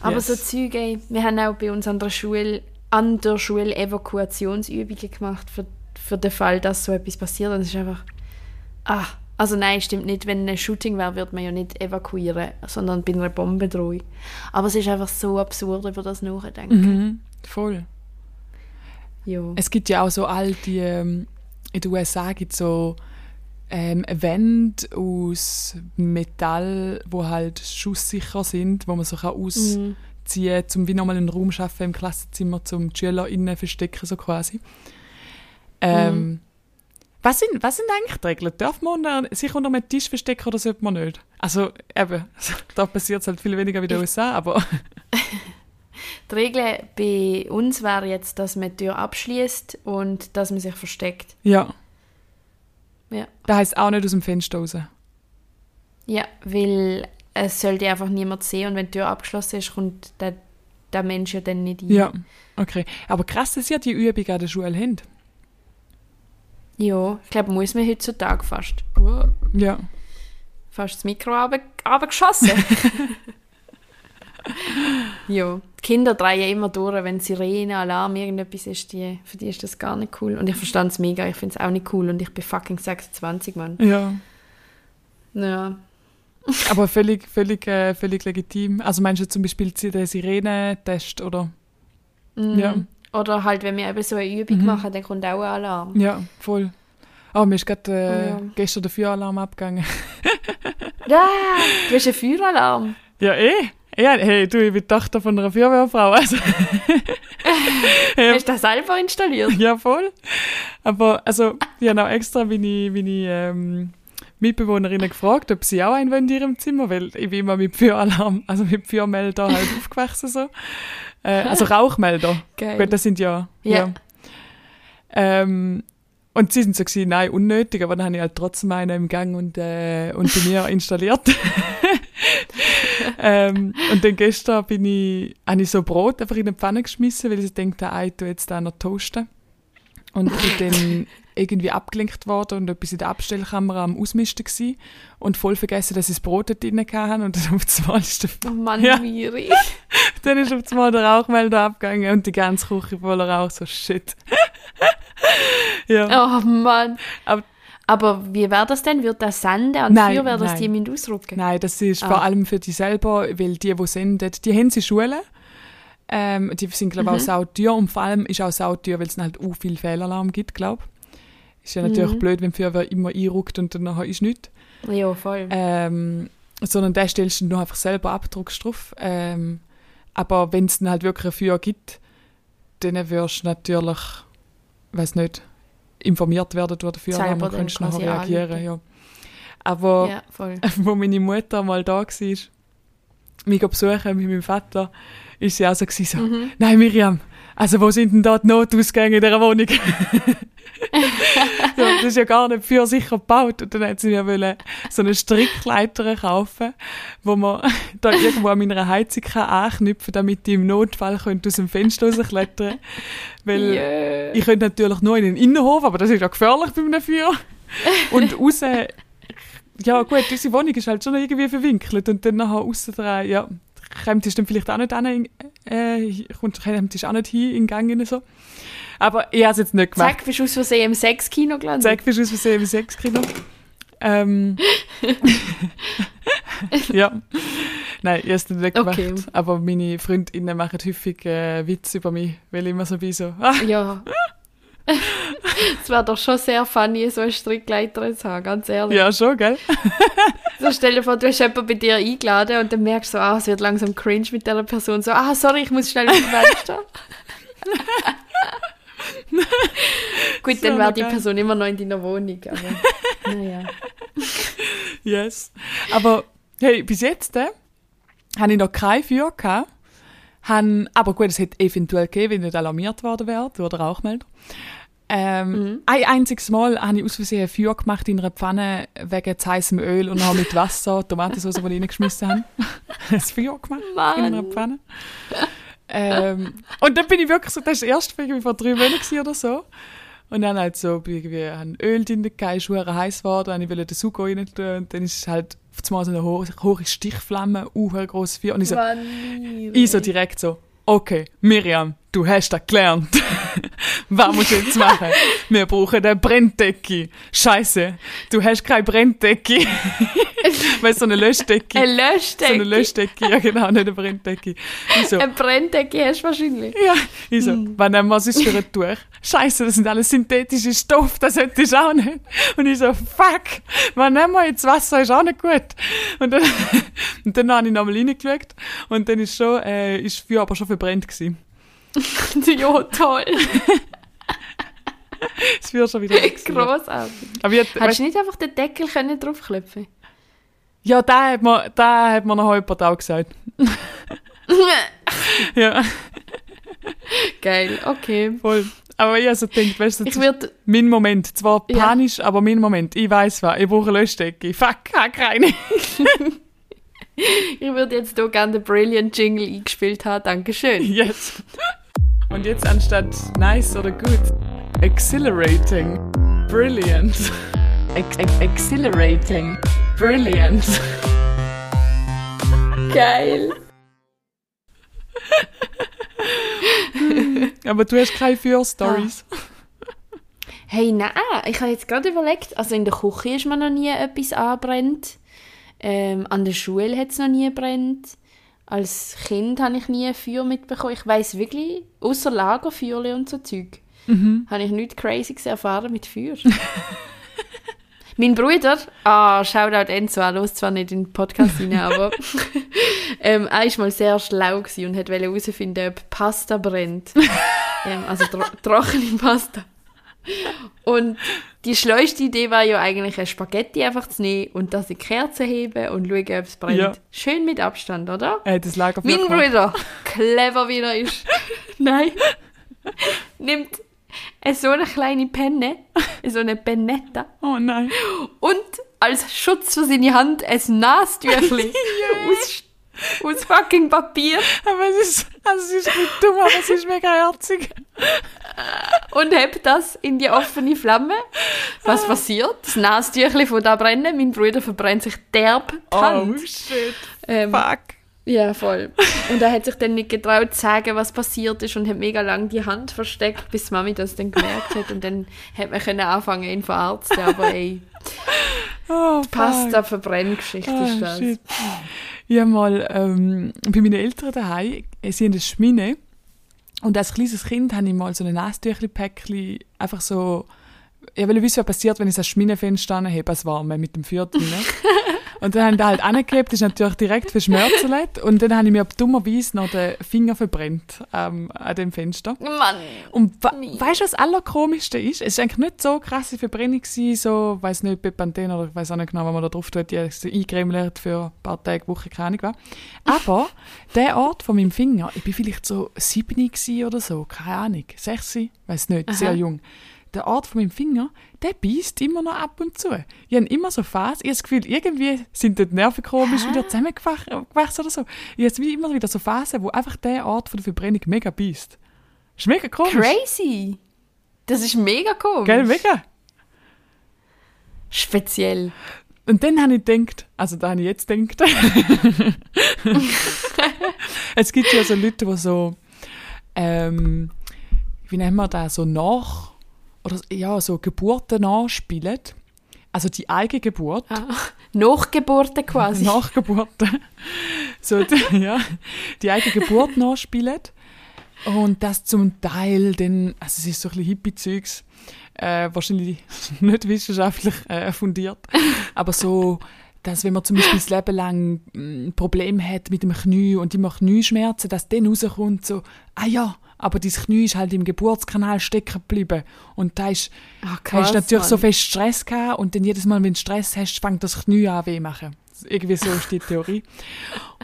Aber Yes. so Zeug, ey, wir haben auch bei uns an der Schule, an der Schule Evakuationsübungen gemacht für, für den Fall, dass so etwas passiert. Und es ist einfach, ah, also nein, stimmt nicht. Wenn ein Shooting wäre, würde man ja nicht evakuieren, sondern bei einer Bombendrohung. Aber es ist einfach so absurd, über das nachdenken. Mhm, voll. Ja. Es gibt ja auch so all die, ähm, in den USA gibt es so ähm, Wände aus Metall, wo halt schusssicher sind, wo man so kann ausziehen kann, um wie nochmal einen Raum schaffen im Klassenzimmer, um die SchülerInnen verstecken, so quasi. Ähm, was, sind, was sind eigentlich die Regeln? Darf man unter, sich unter einem Tisch verstecken oder sollte man nicht? Also eben, da passiert es halt viel weniger wie in den USA, aber Die Regel bei uns wäre jetzt, dass man die Tür abschließt und dass man sich versteckt. ja, Ja. das heisst auch nicht aus dem Fenster raus. Ja, weil es sollte einfach niemand sehen und wenn die Tür abgeschlossen ist, kommt der, der Mensch ja dann nicht rein. Ja, okay. Aber krass, dass ihr die Übung an der Schule habt. Ja, ich glaube, muss man heutzutage fast. Ja. Fast das Mikro runter- ja. Kinder drehen immer durch, wenn Sirene, Alarm, irgendetwas ist, die, für die ist das gar nicht cool. Und ich verstand es mega, ich finde es auch nicht cool und ich bin fucking 26, Mann. Ja. Ja. Aber völlig, völlig, äh, völlig legitim. Also meinst du zum Beispiel den Sirenentest oder? Mhm. Ja. Oder halt, wenn wir eben so eine Übung Mhm. machen, dann kommt auch ein Alarm. Ja, voll. Oh, mir ist gerade äh, Ja. gestern der Feueralarm abgegangen. Ja, du hast einen Feueralarm. Ja, eh. Ja, hey, du, ich bin die Tochter von einer Feuerwehrfrau. Also. ja, Hast du das selber installiert? ja, voll. Aber, also, ich habe auch extra meine, meine ähm, Mitbewohnerinnen gefragt, ob sie auch einen wollen in ihrem Zimmer, weil ich bin immer mit Feueralarm, also mit Feuermelder halt aufgewachsen so. Äh, also Rauchmelder. Geil. Gut, das sind ja. Ja. Ähm, und sie sind so gewesen, nein, unnötig, aber dann habe ich halt trotzdem einen im Gang und, äh, und bei mir installiert. ähm, und dann gestern bin ich, habe ich so Brot einfach in die Pfanne geschmissen, weil ich so dachte, ah, ich tue jetzt da noch toasten. Und bin dann irgendwie abgelenkt worden und etwas in der Abstellkammer am Ausmisten gewesen und voll vergessen, dass ich das Brot dort drin hatte und dann auf einmal ist der Oh Mann, Ja. Miri. dann ist auf einmal der Rauchmelder abgegangen und die ganze Küche voller Rauch, so shit. ja. Oh Mann. Aber- Aber wie wäre das denn? Wird das senden die Nein, Feuerwehr, dass nein. die? Nein, das ist Ah. vor allem für die selber, weil die, die senden, die haben sie Schulen. Ähm, die sind, glaube ich, auch sauteuer und vor allem ist auch sauteuer, weil es halt auch viel Fehlalarm gibt, glaube ich. Ist ja natürlich Mhm. blöd, wenn Feuerwehr immer einruckt und dann nachher ist nichts. Ja, voll. Ähm, sondern da stellst du nur einfach selber ab, drückst drauf. Ähm, aber wenn es dann halt wirklich ein Feuer gibt, dann wirst du natürlich, weiß nicht, informiert werden durch den Feueralarm und kannst nachher reagieren. anrufen. Ja. Aber ja, voll. wo meine Mutter mal da war, mich besuchen mit meinem Vater, ist sie auch so, gewesen, so Mhm. nein Miriam, also wo sind denn da die Notausgänge in dieser Wohnung? ja, das ist ja gar nicht für sicher gebaut. Und dann hat sie mir wollen so eine Strickleiter kaufen, wo man da irgendwo an meiner Heizung kann anknüpfen kann, damit ich im Notfall könnte aus dem Fenster rausklettern Weil Yeah. ich könnte natürlich nur in den Innenhof, aber das ist ja gefährlich bei einem Feuer. Und raus, ja gut, unsere Wohnung ist halt schon irgendwie verwinkelt und dann nachher aussen dran, ja, kommt dann vielleicht auch nicht an, äh, kommt kommt auch nicht hin in den Gang rein, so. Aber ich habe es jetzt nicht gemacht. Zack, bist du aus Versehen im Sexkino gelandet? Zack, bist du aus Versehen im Sexkino. Ähm, ja. Nein, ich habe es nicht gemacht. Okay. Aber meine Freundinnen machen häufig äh, Witze über mich, weil ich immer so bin so, ah, Ja. Es wäre doch schon sehr funny, so eine Strickleiter zu haben, ganz ehrlich. ja schon, gell? So stell dir vor, du hast jemanden bei dir eingeladen und dann merkst du so, ah, es wird langsam cringe mit dieser Person. So, ah, sorry, ich muss schnell wieder Fenster. Gut, So dann wäre die geil. Person immer noch in deiner Wohnung, aber naja. Yes. Aber hey, bis jetzt äh, habe ich noch kein Feuer gehabt. Han, aber gut, es hätte eventuell gegeben, wenn nicht alarmiert worden wäre durch den Rauchmelder. Ähm, Mhm. Ein einziges Mal habe ich aus Versehen ein Feuer gemacht in einer Pfanne wegen zu heißem Öl und habe mit Wasser Tomatensauce, die ich reingeschmissen habe, ein Feuer gemacht in einer Mann. Pfanne. ähm, und dann bin ich wirklich so, das war erst irgendwie vor drei Monaten oder so. Und dann halt so, ich irgendwie ein Öl drin ist verdammt heiß geworden, und ich wollte den Sugo rein tun und dann ist es halt auf einmal so eine hohe, hohe Stichflamme, uh, ein grosses Feuer. Und ich so, ich so direkt so, okay, Miriam, du hast das gelernt. Was musst du jetzt machen? Wir brauchen eine Brenndecke. Scheiße, du hast keine Brenndecke. weißt du, so eine Löschdecke. Eine so eine Löschdecke. Löschdecke, ja genau, nicht eine Brenndecke. Ich so, Eine Brenndecke hast du wahrscheinlich. ja, ich so, was nehmen wir sonst für ein Tuch? Scheiße, das sind alles synthetische Stoffe, das hätte ich auch nicht. Und ich so, fuck, was nehmen wir jetzt? Wasser ist auch nicht gut. Und dann, und dann habe ich nochmal reingeschaut und dann ist schon, äh, ist Feuer aber schon verbrennt gewesen. ja, toll. Das Feuer schon wieder. Grossartig. Aber ich, Hättest du nicht einfach den Deckel können draufklopfen ja, da hat mir, da hat mir noch jemand auch gesagt. Ja, Geil, okay. voll. Aber ich also denkt, weißt du, Ich würde mein Moment. Zwar Ja. panisch, aber mein Moment. Ich weiß was, ich brauche eine Löschdecke. Fuck, ich habe keine. ich würd jetzt hier gerne den Brilliant Jingle eingespielt haben. Dankeschön. Yes. Und jetzt anstatt nice oder good, exhilarating, brilliant. Ex ex exhilarating, brilliant. Geil. Aber du hast keine Für-Stories. Hey, nein, ich habe jetzt gerade überlegt, also in der Küche ist mir noch nie etwas anbrennt. Ähm, an der Schule hat es noch nie brennt. Als Kind habe ich nie ein Feuer mitbekommen. Ich weiß wirklich, außer Lagerfeuerle und so Zeug, habe ich nichts Crazyes erfahren mit Feuer. mein Bruder, ah, Shoutout Enzo, er hört zwar nicht in den Podcast rein, aber ähm, er war mal sehr schlau und wollte herausfinden, ob Pasta brennt. ähm, also tro trockene Pasta. Und die schleuste Idee war ja eigentlich, ein Spaghetti einfach zu nehmen und das in die Kerze heben und schauen, ob es brennt. Ja. Schön mit Abstand, oder? Er hat das Lagerfeuer Mein gemacht. Bruder, clever wie er ist, nein, nimmt eine so eine kleine Penne, so eine Pennetta Oh nein. und als Schutz für seine Hand ein Nastüchli aus, aus fucking Papier Aber es ist, also es ist nicht dumm, aber es ist mega herzig. und hebt das in die offene Flamme. Was passiert? Das Nastüchli von da brennen, mein Bruder verbrennt sich derb die Oh Hand. shit. Ähm, Fuck. Ja, voll. Und er hat sich dann nicht getraut zu sagen, was passiert ist und hat mega lang die Hand versteckt, bis Mami das dann gemerkt hat. Und dann hat man können anfangen, ihn verarzten. Aber ey, Oh. Pasta-Verbrenngeschichte Ah, ist das. shit. Ich habe mal ähm, bei meinen Eltern daheim, äh, sie haben eine Schmine und als kleines Kind habe ich mal so ein Nasstüchli-Päckchen einfach so, ich wollte wissen, was passiert, wenn ich das Schminenfenster anhebe, als warme mit dem Feuer drin. und dann habe ich da halt angehebt, das ist natürlich direkt verschmerzelt und dann habe ich mir dummerweise noch den Finger verbrennt ähm, an dem Fenster. Mann! Und wa weißt du, was das Allerkomischste ist? Es war eigentlich nicht so krasse Verbrennung, gewesen, so, weiß nicht, Bepanthen oder ich weiß auch nicht genau, was man da drauf tut, die so eingremelt für ein paar Tage, Wochen, keine Ahnung was. Aber der Ort von meinem Finger, ich bin vielleicht so sieben gewesen oder so, keine Ahnung, sechs, weiß nicht, sehr Aha. jung. Der Ort von meinem Finger, der beißt immer noch ab und zu. Ich habe immer so Phasen, ich habe das Gefühl, irgendwie sind die Nerven komisch wieder zusammengewachsen oder so. Ich habe wie immer wieder so Phasen, wo einfach der Ort von der Verbrennung mega beißt. Ist mega komisch. Crazy! Das ist mega komisch. Gell, mega. Speziell. Und dann habe ich gedacht, also da habe ich jetzt gedacht, es gibt ja so Leute, die so, ähm, wie nennen wir das, so nach, oder ja, so Geburten nachspielen. Also die eigene Geburt. Ah, Nachgeburten quasi. Nachgeburten. So, die, ja, die eigene Geburt nachspielen. Und das zum Teil dann, also es ist so ein bisschen Hippie-Zeugs, äh, wahrscheinlich nicht wissenschaftlich äh, fundiert, aber so, dass wenn man zum Beispiel das Leben lang ein Problem hat mit dem Knie und immer Knieschmerzen, dass dann rauskommt so, ah ja, aber dein Knie ist halt im Geburtskanal stecken geblieben. Und da ist, Ach, hast du natürlich so Mann. fest Stress gehabt und dann jedes Mal, wenn du Stress hast, fängt das Knie an weh machen. Irgendwie so ist die Theorie.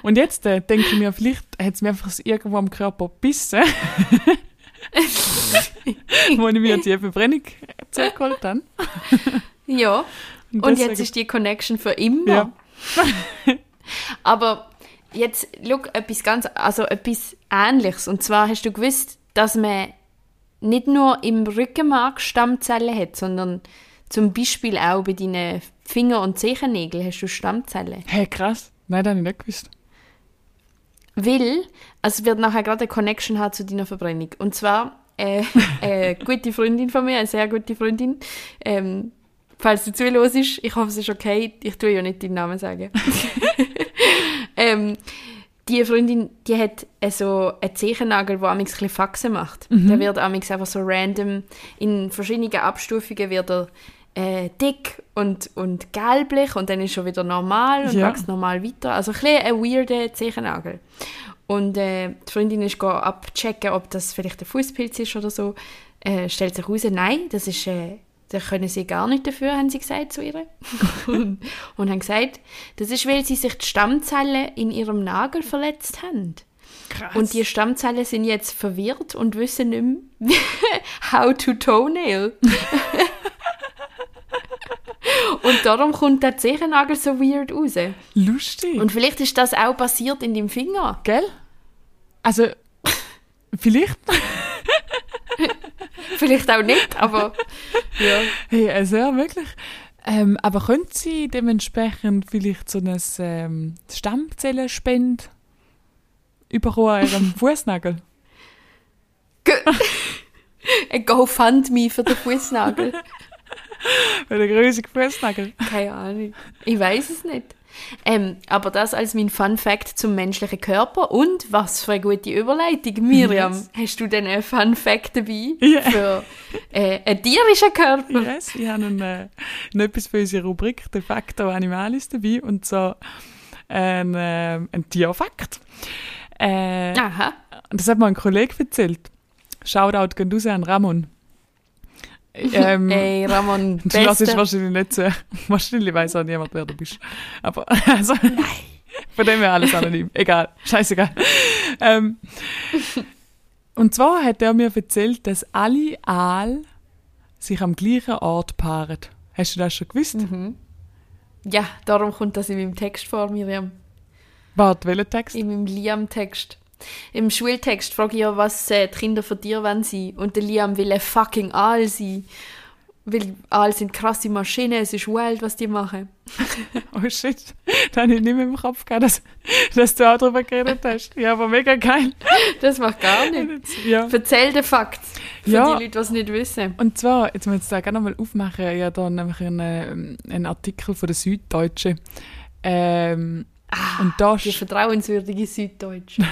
Und jetzt äh, denke ich mir, vielleicht hat es mir einfach so irgendwo am Körper gebissen, wo ich mir die Verbrennung zurückgeholt habe. Ja. Und deswegen- jetzt ist die Connection für immer. Ja. Aber jetzt, schau, etwas ganz, also etwas Ähnliches. Und zwar hast du gewusst, dass man nicht nur im Rückenmark Stammzellen hat, sondern zum Beispiel auch bei deinen Finger- und Zehennägeln hast du Stammzellen. Hey, krass. Nein, das habe ich nicht gewusst. Weil, also es wird nachher gerade eine Connection haben zu deiner Verbrennung. Und zwar, äh, eine gute Freundin von mir, eine sehr gute Freundin, ähm, falls du zuhörst, ich hoffe, es ist okay, ich tue ja nicht deinen Namen sagen. ähm, die Freundin, die hat so einen Zehennagel, der amigs ein Faxen macht. Der wird amigs einfach so random, in verschiedenen Abstufungen wird er äh, dick und, und gelblich und dann ist schon wieder normal und Ja. wächst normal weiter. Also ein bisschen ein weirder Zehennagel. Und äh, die Freundin ist abchecken, ob das vielleicht ein Fußpilz ist oder so. Äh, stellt sich heraus, nein, das ist, äh, da können sie gar nicht dafür, haben sie gesagt zu ihr. und, haben gesagt, das ist, weil sie sich die Stammzellen in ihrem Nagel verletzt haben. Krass. Und die Stammzellen sind jetzt verwirrt und wissen nicht mehr, how to toenail. und darum kommt der Zehennagel so weird raus. Lustig. Und vielleicht ist das auch passiert in deinem Finger. Gell? Also, vielleicht. Vielleicht auch nicht, aber ja. Hey, also ja, wirklich. Ähm, aber können Sie dementsprechend vielleicht so eine ähm, Stammzellenspende überkommen an Ihrem Fußnagel? Ein GoFundMe für den Fußnagel. Für den größeren Fußnagel. Keine Ahnung. Ich weiß es nicht. Ähm, aber das als mein Fun Fact zum menschlichen Körper. Und was für eine gute Überleitung. Miriam, Yes. hast du denn einen Fun Fact dabei Ja. für äh, einen tierischen Körper? Yes, ich habe einen, äh, etwas für unsere Rubrik «De facto Animalis» dabei und so ein, äh, ein Tierfakt. Äh, Aha. Das hat mir ein Kollege erzählt. Shoutout geht raus an Ramon. Ähm, Ey, Ramon, Du lässt beste. wahrscheinlich nicht so. Wahrscheinlich weiß auch niemand, wer du bist. Aber, also, von dem her alles anonym. Egal, scheißegal. Ähm, und zwar hat er mir erzählt, dass alle Aal sich am gleichen Ort paaren. Hast du das schon gewusst? Mhm. Ja, darum kommt das in meinem Text vor, Miriam. Warte, welcher Text? In meinem Liam-Text. Im Schultext frage ich ja, was äh, die Kinder von dir wollen sein. Und der Liam will ein fucking Aal sein. Weil Aal sind krasse Maschinen, es ist wild, was die machen. Oh shit, da habe ich nicht mehr im Kopf gehabt, dass, dass du auch darüber geredet hast. Ja, aber mega geil. Das macht gar nicht. Ja. Erzähl den Fakt. Für Ja. die Leute, die es nicht wissen. Und zwar, jetzt muss ich da gerne nochmal aufmachen, ja, da nämlich einen, ähm, einen Artikel von der Süddeutschen. Ähm, und, da, Die vertrauenswürdige Süddeutsche.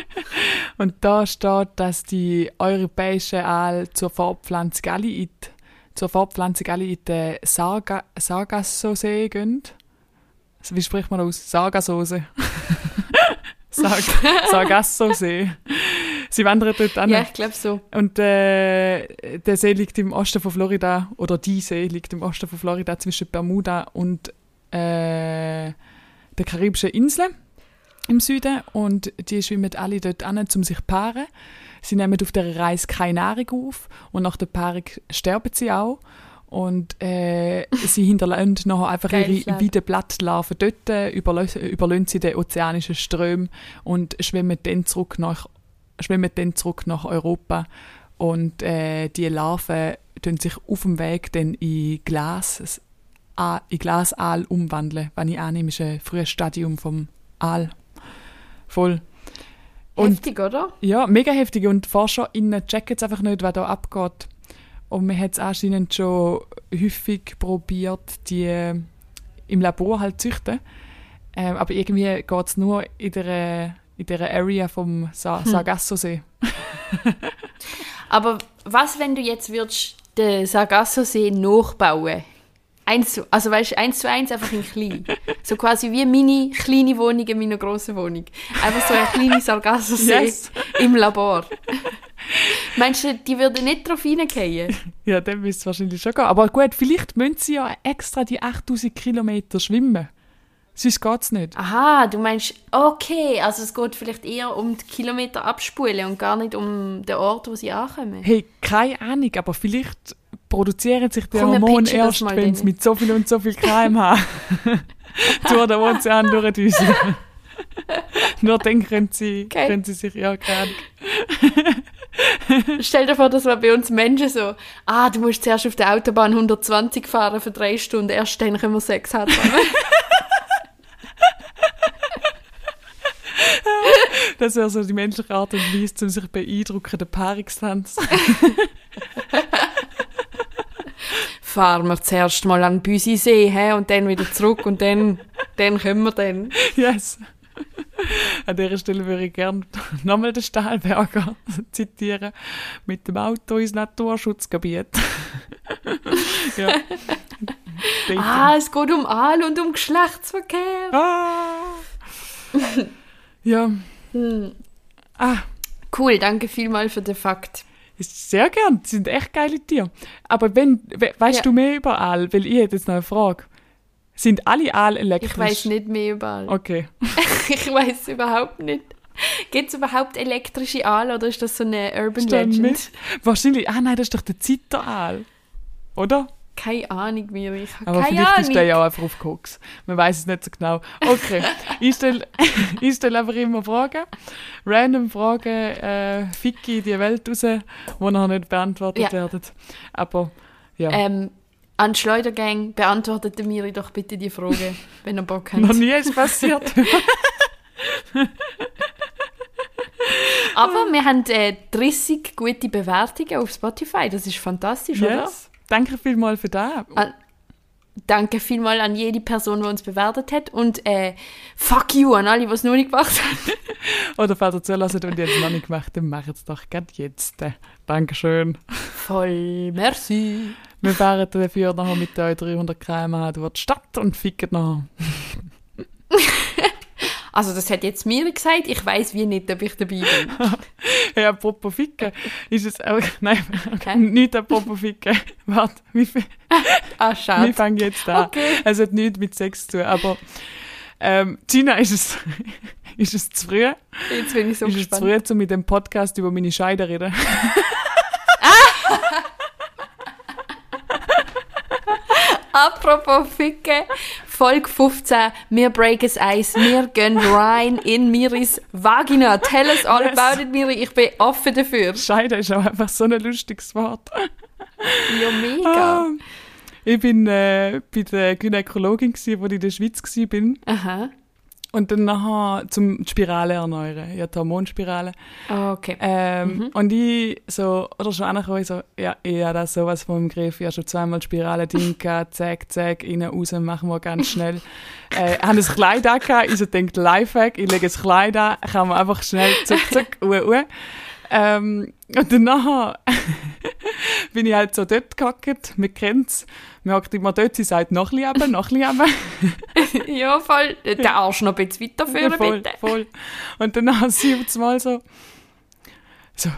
und da steht, dass die europäischen Aal zur Fortpflanzung alle in zur Fortpflanzung alle in den Sarga, Sargassosee gehen. Also, wie spricht man aus? Sargassose. Sarg, Sargassosee. Sie wandern dort an. ja, ich glaube so. Und äh, der See liegt im Osten von Florida, oder die See liegt im Osten von Florida zwischen Bermuda und äh, der karibischen Inseln im Süden. Und die schwimmen alle dort an, um sich zu paaren. Sie nehmen auf der Reise keine Nahrung auf und nach der Paarung sterben sie auch. Und äh, sie hinterlassen nachher einfach ihre weiten Blattlarven dort, äh, überlassen sie den ozeanischen Strömen und schwimmen dann zurück nach schwimmen dann zurück nach Europa und äh, die Larven tun sich auf dem Weg dann in Glas in Glasaal umwandeln, wenn ich annehme, ist ein frühes Stadium vom Aal. Voll. Und Heftig, oder? ja, mega heftig. Und die ForscherInnen checken jetzt einfach nicht, was da abgeht. Und man hat es anscheinend schon häufig probiert, die im Labor halt zu züchten. Ähm, aber irgendwie geht es nur in der, in der Area vom Sa Sargassosee. Aber was, wenn du jetzt würdest den Sargassosee nachbauen? Eins zu, also weißt, eins zu eins einfach in klein. So quasi wie meine kleine Wohnung in meiner grossen Wohnung. Einfach so ein kleiner Sargassosee Yes. im Labor. Meinst du, die würden nicht drauf reingehen? Ja, dann müsste es wahrscheinlich schon gehen. Aber gut, vielleicht müssen sie ja extra die 8000 Kilometer schwimmen. Sonst geht es nicht. Aha, du meinst, okay, also es geht vielleicht eher um die Kilometer abspulen und gar nicht um den Ort, wo sie ankommen. Hey, keine Ahnung, aber vielleicht produzieren sich die Komm, Hormone erst, wenn sie mit so viel und so viel kmh durch den Ozean durchdüsen. Nur dann können sie, Okay. können sie sich, ja, Ahnung. Stell dir vor, das war bei uns Menschen so, ah, du musst zuerst auf der Autobahn 120 fahren für drei Stunden, erst dann können wir Sex haben. Das wäre so die menschliche Art und Weise, um sich beeindrucken, der Paarungstanz. Fahren wir zuerst mal an den Büsisee hä, und dann wieder zurück und dann, dann können wir dann. yes. An dieser Stelle würde ich gerne nochmal den Stahlberger zitieren. Mit dem Auto ins Naturschutzgebiet. ja. Ah, es geht um Aal und um Geschlechtsverkehr. Ah. ja. Hm. Ah, Cool, danke vielmals für den Fakt. Sehr gern. Sie sind echt geile Tiere. Aber wenn, we, weißt Ja. du mehr über Aal? Weil ich hätte jetzt noch eine Frage. Sind alle Aal elektrisch? Ich weiß nicht mehr überall. Okay. Ich weiß überhaupt nicht. Gibt es überhaupt elektrische Aal oder ist das so eine Urban da Legend? Wahrscheinlich. Ah nein, das ist doch der Zitteraal. Oder? Keine Ahnung mehr. Ich habe Aber keine vielleicht Ahnung. ist der ja auch einfach auf Koks. Man weiß es nicht so genau. Okay, ich stelle ich stell einfach immer Fragen. Random Fragen, äh, Ficky in die Welt raus, die noch nicht beantwortet Ja. werden. Aber ja, Ähm, an Schleudergang beantwortet Miri doch bitte die Frage, wenn er Bock hat. noch nie ist passiert. Aber wir haben äh, 30 gute Bewertungen auf Spotify. Das ist fantastisch, oder? Danke vielmals für das. Ah, Danke vielmals an jede Person, die uns bewertet hat. Und äh, fuck you an alle, die es noch nicht gemacht haben. Oder falls ihr zulassen und es noch nicht gemacht dann macht es doch gerade jetzt. Dankeschön. Voll merci. Wir fahren dafür nachher mit euch 300 km durch die Stadt und ficken nachher. Also das hat jetzt mir gesagt. Ich weiß wie nicht, ob ich dabei bin. Hey, apropos ficken, ist es auch... Nein, Okay. nicht apropos ficken. Warte, wie viel... Ah, Wir fangen jetzt an. Okay. Es hat nichts mit Sex zu tun, aber ähm, Gina, ist es, ist es zu früh? Jetzt bin ich so ist es zu gespannt. früh, um mit dem Podcast über meine Scheide zu reden? Apropos Ficken, Folge 15, wir break es Eis, wir gehen rein in Miris Vagina. Tell us all Yes. about it, Miri, ich bin offen dafür. Scheide ist auch einfach so ein lustiges Wort. Ja, mega. Ah. Ich bin äh, bei der Gynäkologin, wo ich in der Schweiz war. Aha. Und dann nachher zum die Spirale erneuern. Ich hatte Hormonspirale. Ah, Okay. Ähm, Und ich so, oder schon angekommen, ich so, ja, ich habe das sowas vom Griff. Ich habe schon zweimal Spirale drin gehabt, zack, zack, rein, raus, machen wir ganz schnell. äh, ich habe ein Kleid angehabt, ich so denkt Lifehack, ich lege das Kleid an, kann man einfach schnell zack, zack, uah, uah. Ähm, und dann bin ich halt so dort gehockt, man kennt's, man hockt immer dort, sie sagt noch runter, noch runter. ja, voll. Den Arsch noch ein bisschen weiterführen, voll, bitte. voll. Und dann haben sie mal so, so,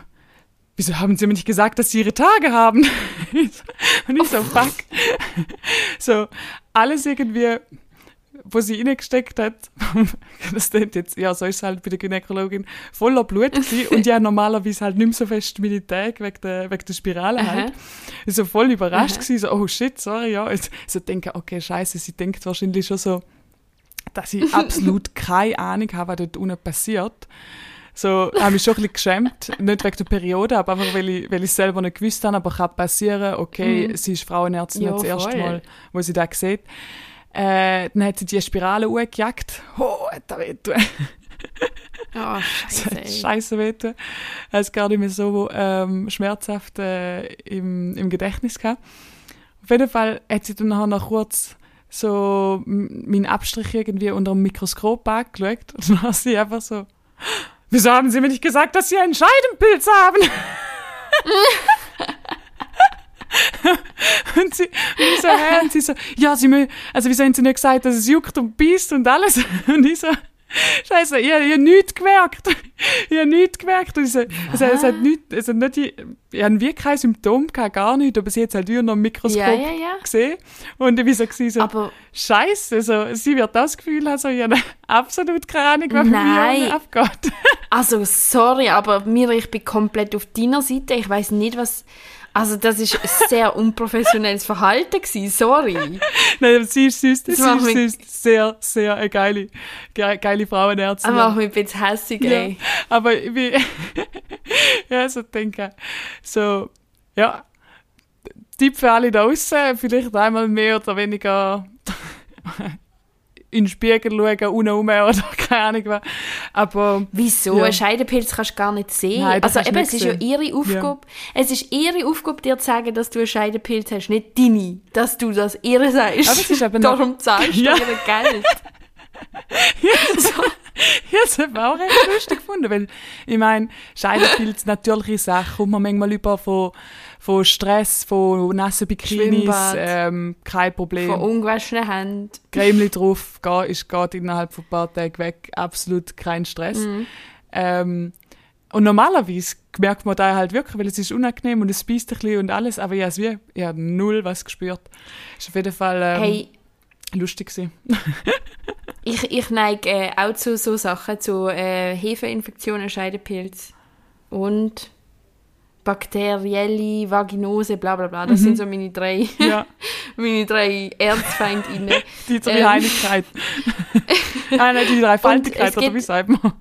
wieso haben sie mir nicht gesagt, dass sie ihre Tage haben? Und ich so, fuck. So, alles irgendwie, wo sie reingesteckt hat, das klingt jetzt, ja, so ist es halt bei der Gynäkologin, voller Blut gewesen. Und ja, normalerweise halt nicht mehr so fest meine Tage wegen der, wegen der Spirale halt. Ich so voll überrascht gewesen, so, oh shit, sorry, ja. Und so denke, okay, scheiße, sie denkt wahrscheinlich schon so, dass ich absolut keine Ahnung habe, was dort unten passiert. So, habe mich schon ein bisschen geschämt. Nicht wegen der Periode, aber einfach, weil ich, weil ich es selber nicht gewusst habe, aber kann passieren, okay, sie ist Frauenärztin Ja, das erste. Mal, wo sie das sieht. Äh, dann hat sie die Spirale hochgejagt. Oh, hat das wehtun. Oh, scheiße. hat. Scheiße wehtun. Er ist gar nicht mehr so ähm, schmerzhaft äh, im, im Gedächtnis gehabt. Auf jeden Fall hat sie dann nachher noch kurz so meinen Abstrich irgendwie unter dem Mikroskop angeschaut und dann hat sie einfach so, wieso haben Sie mir nicht gesagt, dass Sie einen Scheidenpilz haben? und sie, und ich so, hä? Und sie so, ja, Sie mö, also wieso haben Sie nicht gesagt, dass es juckt und beißt und alles? Und ich so, Scheiße, ich, ich habe nichts gemerkt. Ich habe nichts gemerkt. Und ich so, es, es hat nichts, es hat nicht, die- ich habe wirklich kein Symptom gehabt, gar nicht, aber sie hat es halt noch im Mikroskop Ja, ja, ja. gesehen. Und ich war so, gewesen, so Aber Scheiße, so, sie wird das Gefühl haben, so, ich habe absolut keine Ahnung, was Nein. mir abgeht. Also, sorry, aber mir, ich bin komplett auf deiner Seite. Ich weiß nicht, was. Also, das ist ein sehr unprofessionelles Verhalten gewesen. Sorry. Nein, aber sie ist süß, sie Das ist süß, sehr, sehr eine geile, ge- geile Frauenärztin. Aber mich ein bisschen hässig, Ja, ey. aber ich bin, ja, so denke, so, ja, Tipp für alle da draussen, vielleicht einmal mehr oder weniger in den Spiegel schauen, unten rum oder keine Ahnung was. Aber, Wieso? Ja. Einen Scheidenpilz kannst du gar nicht sehen. Nein, also eben, es ist ja ihre Aufgabe. Es ist ihre Aufgabe, dir zu sagen, dass du einen Scheidenpilz hast, nicht deine. Dass du das ihr sagst. Aber es ist eben noch- Darum zahlst Ja. du ihr Geld. ich habe es eben auch recht lustig gefunden, weil, ich meine, Scheidenpilz, natürliche Sachen, kommt man manchmal über von, von Stress, von nassen Bikinis, ähm, kein Problem. Von ungewaschenen Händen. Cremeli drauf, geht, ist geht innerhalb von ein paar Tagen weg, absolut kein Stress. Mhm. Ähm, und normalerweise merkt man da halt wirklich, weil es ist unangenehm und es beißt ein bisschen und alles, aber ja, es wie, ich habe null was gespürt. Ist auf jeden Fall ähm, Hey, lustig gewesen. ich, ich neige äh, auch zu so Sachen, zu äh, Hefeinfektionen, Scheidepilz und bakterielle Vaginose, bla bla bla. Das sind so meine drei, Ja, meine drei Erzfeindinnen. die Ähm. Dreieinigkeit. ah, nein, die Dreifaltigkeit, oder wie sagt man?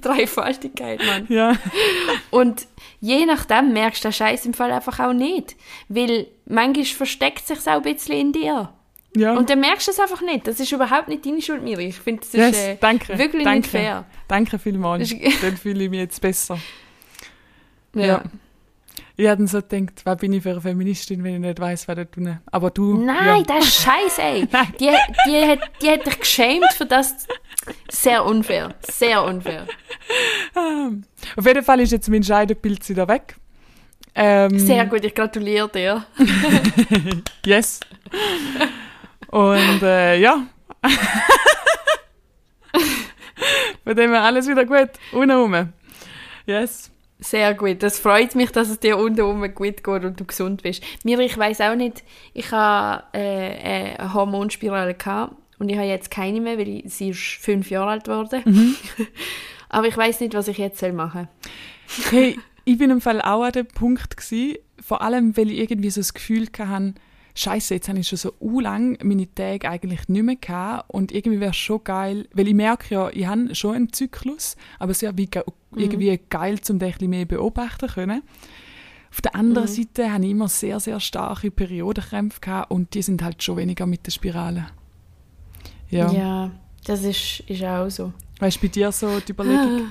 Dreifaltigkeit, Mann. Ja. Und je nachdem merkst du den Scheiß im Fall einfach auch nicht. Weil manchmal versteckt sich auch ein bisschen in dir. Ja. Und dann merkst du es einfach nicht. Das ist überhaupt nicht deine Schuld, Miri. Ich finde, das ist yes, äh, danke. wirklich danke. nicht fair. Danke vielmals. Ist- Dann fühle ich mich jetzt besser. Ja. Ja. Ich dann so gedacht, was bin ich für eine Feministin, wenn ich nicht weiß, was da tun. Aber du. Nein, das ist scheiße, ey. Nein. Die, die, hat, die hat dich geschämt für das. Sehr unfair. Sehr unfair. Ja. Auf jeden Fall ist jetzt mein Scheidepilz wieder weg. Ähm, Sehr gut, ich gratuliere dir. Yes. Und äh, ja. Von dem alles wieder gut. Unten rum. Yes. Sehr gut. Das freut mich, dass es dir unten gut geht und du gesund bist. Mir, ich weiß auch nicht, ich habe äh, eine Hormonspirale gehabt und ich habe jetzt keine mehr, weil ich, sie ist fünf Jahre alt geworden. Aber ich weiß nicht, was ich jetzt soll machen Hey, ich bin im Fall auch an dem Punkt gewesen, vor allem, weil ich irgendwie so das Gefühl hatte, Scheiße, jetzt habe ich schon so lang meine Tage eigentlich nicht mehr gehabt und irgendwie wäre es schon geil, weil ich merke ja, ich habe schon einen Zyklus, aber es wäre wie ge irgendwie geil, um den ein bisschen mehr beobachten zu können. Auf der anderen Seite habe ich immer sehr, sehr starke Periodenkrämpfe gehabt und die sind halt schon weniger mit der Spirale. Ja. Ja, das ist, ist auch so. Weißt du, bei dir so die Überlegung?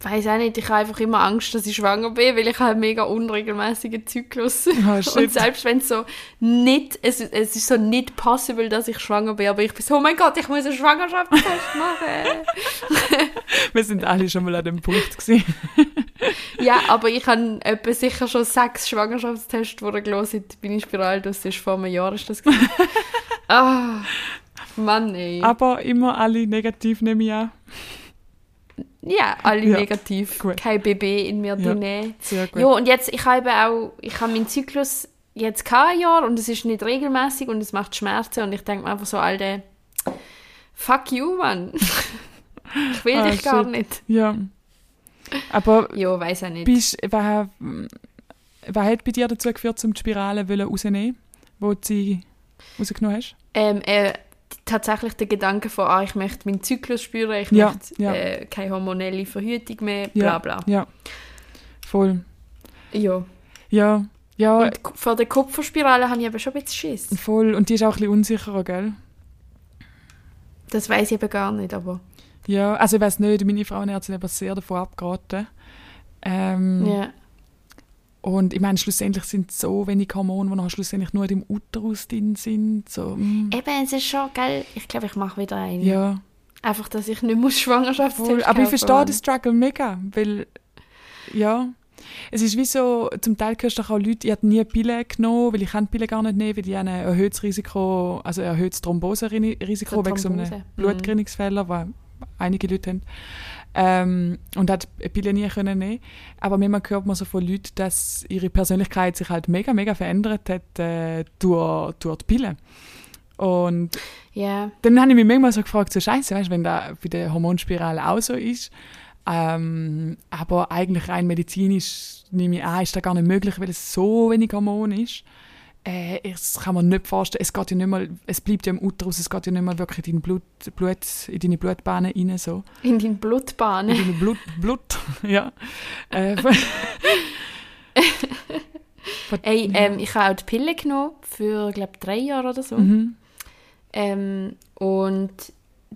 Weiß auch nicht, ich habe einfach immer Angst, dass ich schwanger bin, weil ich habe einen mega unregelmäßigen Zyklus. Shit. und selbst wenn es so nicht, es, es ist so nicht possible, dass ich schwanger bin, aber ich bin so, oh mein Gott, ich muss einen Schwangerschaftstest machen. Wir sind alle schon mal an dem Punkt gewesen. ja, aber ich habe etwa sicher schon sechs Schwangerschaftstests durchgelassen, seit meine Spirale das ist vor einem Jahr ist das gewesen. Ah, Mann, ey. Aber immer alle negativ nehme ich an. Ja, alle Ja. negativ. Gut. Kein Baby in mir Ja. drin. Sehr gut. Ja, und jetzt, ich habe auch, ich habe meinen Zyklus jetzt kein Jahr und es ist nicht regelmäßig und es macht Schmerzen und ich denke mir einfach so, Alter, fuck you, Mann. ich will Ah, dich gar shit. nicht. Ja. Aber Ja, weiß auch nicht. bist, was, was hat bei dir dazu geführt, um die Spirale rauszunehmen, wo du sie rausgenommen hast? Ähm, äh, tatsächlich der Gedanke von, ah, ich möchte meinen Zyklus spüren, ich Ja, möchte ja. Äh, keine hormonelle Verhütung mehr, bla Ja. bla. Ja. Voll. Ja. Ja. Ja, Und vor der Kupferspirale habe ich aber schon ein bisschen Schiss. voll. Und die ist auch ein bisschen unsicherer, gell? Das weiß ich eben gar nicht, aber Ja, also ich weiß nicht, meine Frauenärztin hat aber sehr davon abgeraten. Ähm, ja. Und ich meine, schlussendlich sind so wenig Hormone, die nachher schlussendlich nur im Uterus drin sind. So, mm, Eben, es ist schon, gell, ich glaube, ich mache wieder einen. ja, Einfach, dass ich nicht muss Schwangerschaftstest voll. Aber ich verstehe den Struggle mega, weil, ja, es ist wie so, zum Teil hörst du auch Leute, ich habe nie Pille genommen, weil ich kann die Pille gar nicht nehmen, weil habe ein erhöhtes Risiko, also ein erhöhtes Thromboserisiko Für wegen so einem Thrombose. Mhm. Blutgerinnungsfehler, was einige Leute haben. Ähm, und hat Pille nie können nehmen. Aber manchmal hört man so von Leuten, dass ihre Persönlichkeit sich halt mega, mega verändert hat äh, durch, durch die Pille. Und Ja, dann habe ich mich manchmal so gefragt, so scheiße, weißt, wenn das bei der Hormonspirale auch so ist. Ähm, aber eigentlich rein medizinisch nehme ich an, ist das gar nicht möglich, weil es so wenig Hormon ist. Äh, das kann man nicht vorstellen. Es geht ja nicht mal, es bleibt ja im Uterus, es geht ja nicht mal wirklich in, dein Blut, Blut, in deine Blutbahnen rein. So. in deinen In Blutbahnen. deine Blut, Blut, ja. Äh, Ey, ähm, ich habe auch die Pille genommen für, glaube drei Jahre oder so. mhm. Ähm, und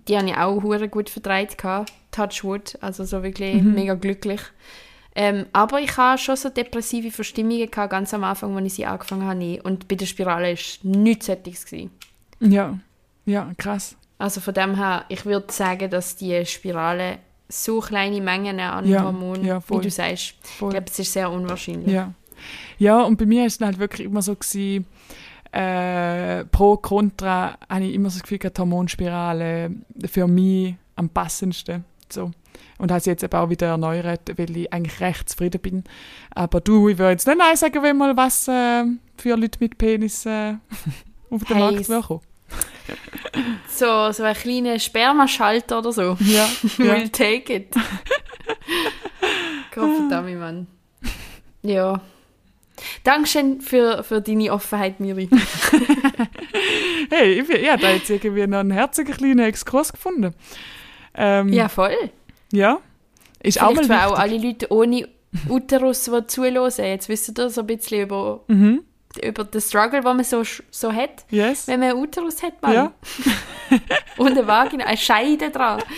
die habe ich auch hure gut vertreibt. Touchwood, also so wirklich Mhm. mega glücklich. Ähm, aber ich habe schon so depressive Verstimmungen gehabt, ganz am Anfang, als ich sie angefangen habe. Und bei der Spirale war nichts Sättiges. Ja, ja, krass. Also von dem her, ich würde sagen, dass die Spirale so kleine Mengen an Ja, Hormonen, ja, wie du sagst, Voll. ich glaube, es ist sehr unwahrscheinlich. Ja. Ja, und bei mir ist es halt wirklich immer so gewesen, äh, pro, contra, habe ich immer so das Gefühl, die Hormonspirale für mich am passendsten. So. Und habe sie jetzt eben auch wieder erneuert, weil ich eigentlich recht zufrieden bin. Aber du, ich würde jetzt nicht nein sagen, wenn mal was äh, für Leute mit Penis äh, auf den Markt kommen. So, so ein kleiner Spermaschalter oder so. Ja, ja. We'll take it. Verdammt, Mann. Ja. Dankeschön für, für deine Offenheit, Miri. Hey, ich, ich habe da jetzt irgendwie noch einen herzigen kleinen Exkurs gefunden. Ähm, Ja, voll. Ja. Ist auch Vielleicht mal für auch alle Leute ohne Uterus, die zuhören. Jetzt wissen ihr so ein bisschen über Mhm. über den Struggle, den man so, so hat, Yes. wenn man einen Uterus hat, Mann. Ja. Und eine Vagina, eine Scheide dran.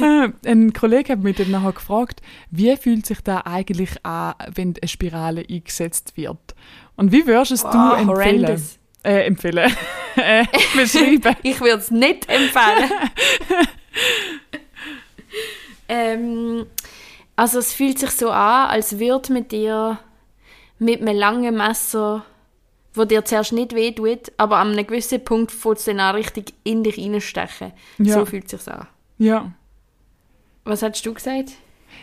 Äh, Ein Kollege hat mich dann nachher gefragt, wie fühlt sich da eigentlich an, wenn eine Spirale eingesetzt wird? Und wie würdest es du empfehlen? horrendous. Äh, empfehlen. äh, beschreiben. Ich würde es nicht empfehlen. Ähm, also es fühlt sich so an, als würde man dir mit einem langen Messer, wo dir zuerst nicht wehtut, aber an einem gewissen Punkt fängt es dann an, richtig in dich reinstechen. Ja. So fühlt es sich an. Ja. Was hast du gesagt?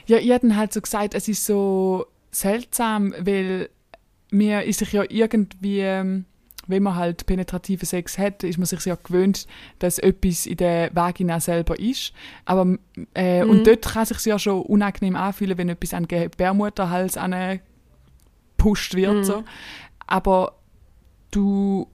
Ja, ich hätte halt so gesagt, es ist so seltsam, weil mir ist sich ja irgendwie, ähm, wenn man halt penetrativen Sex hat, ist man sich ja gewöhnt, dass etwas in der Vagina selber ist. Aber äh, Mhm. und dort kann sich ja schon unangenehm anfühlen, wenn etwas an den Gebärmutterhals gepusht wird. Mhm. So. Aber du,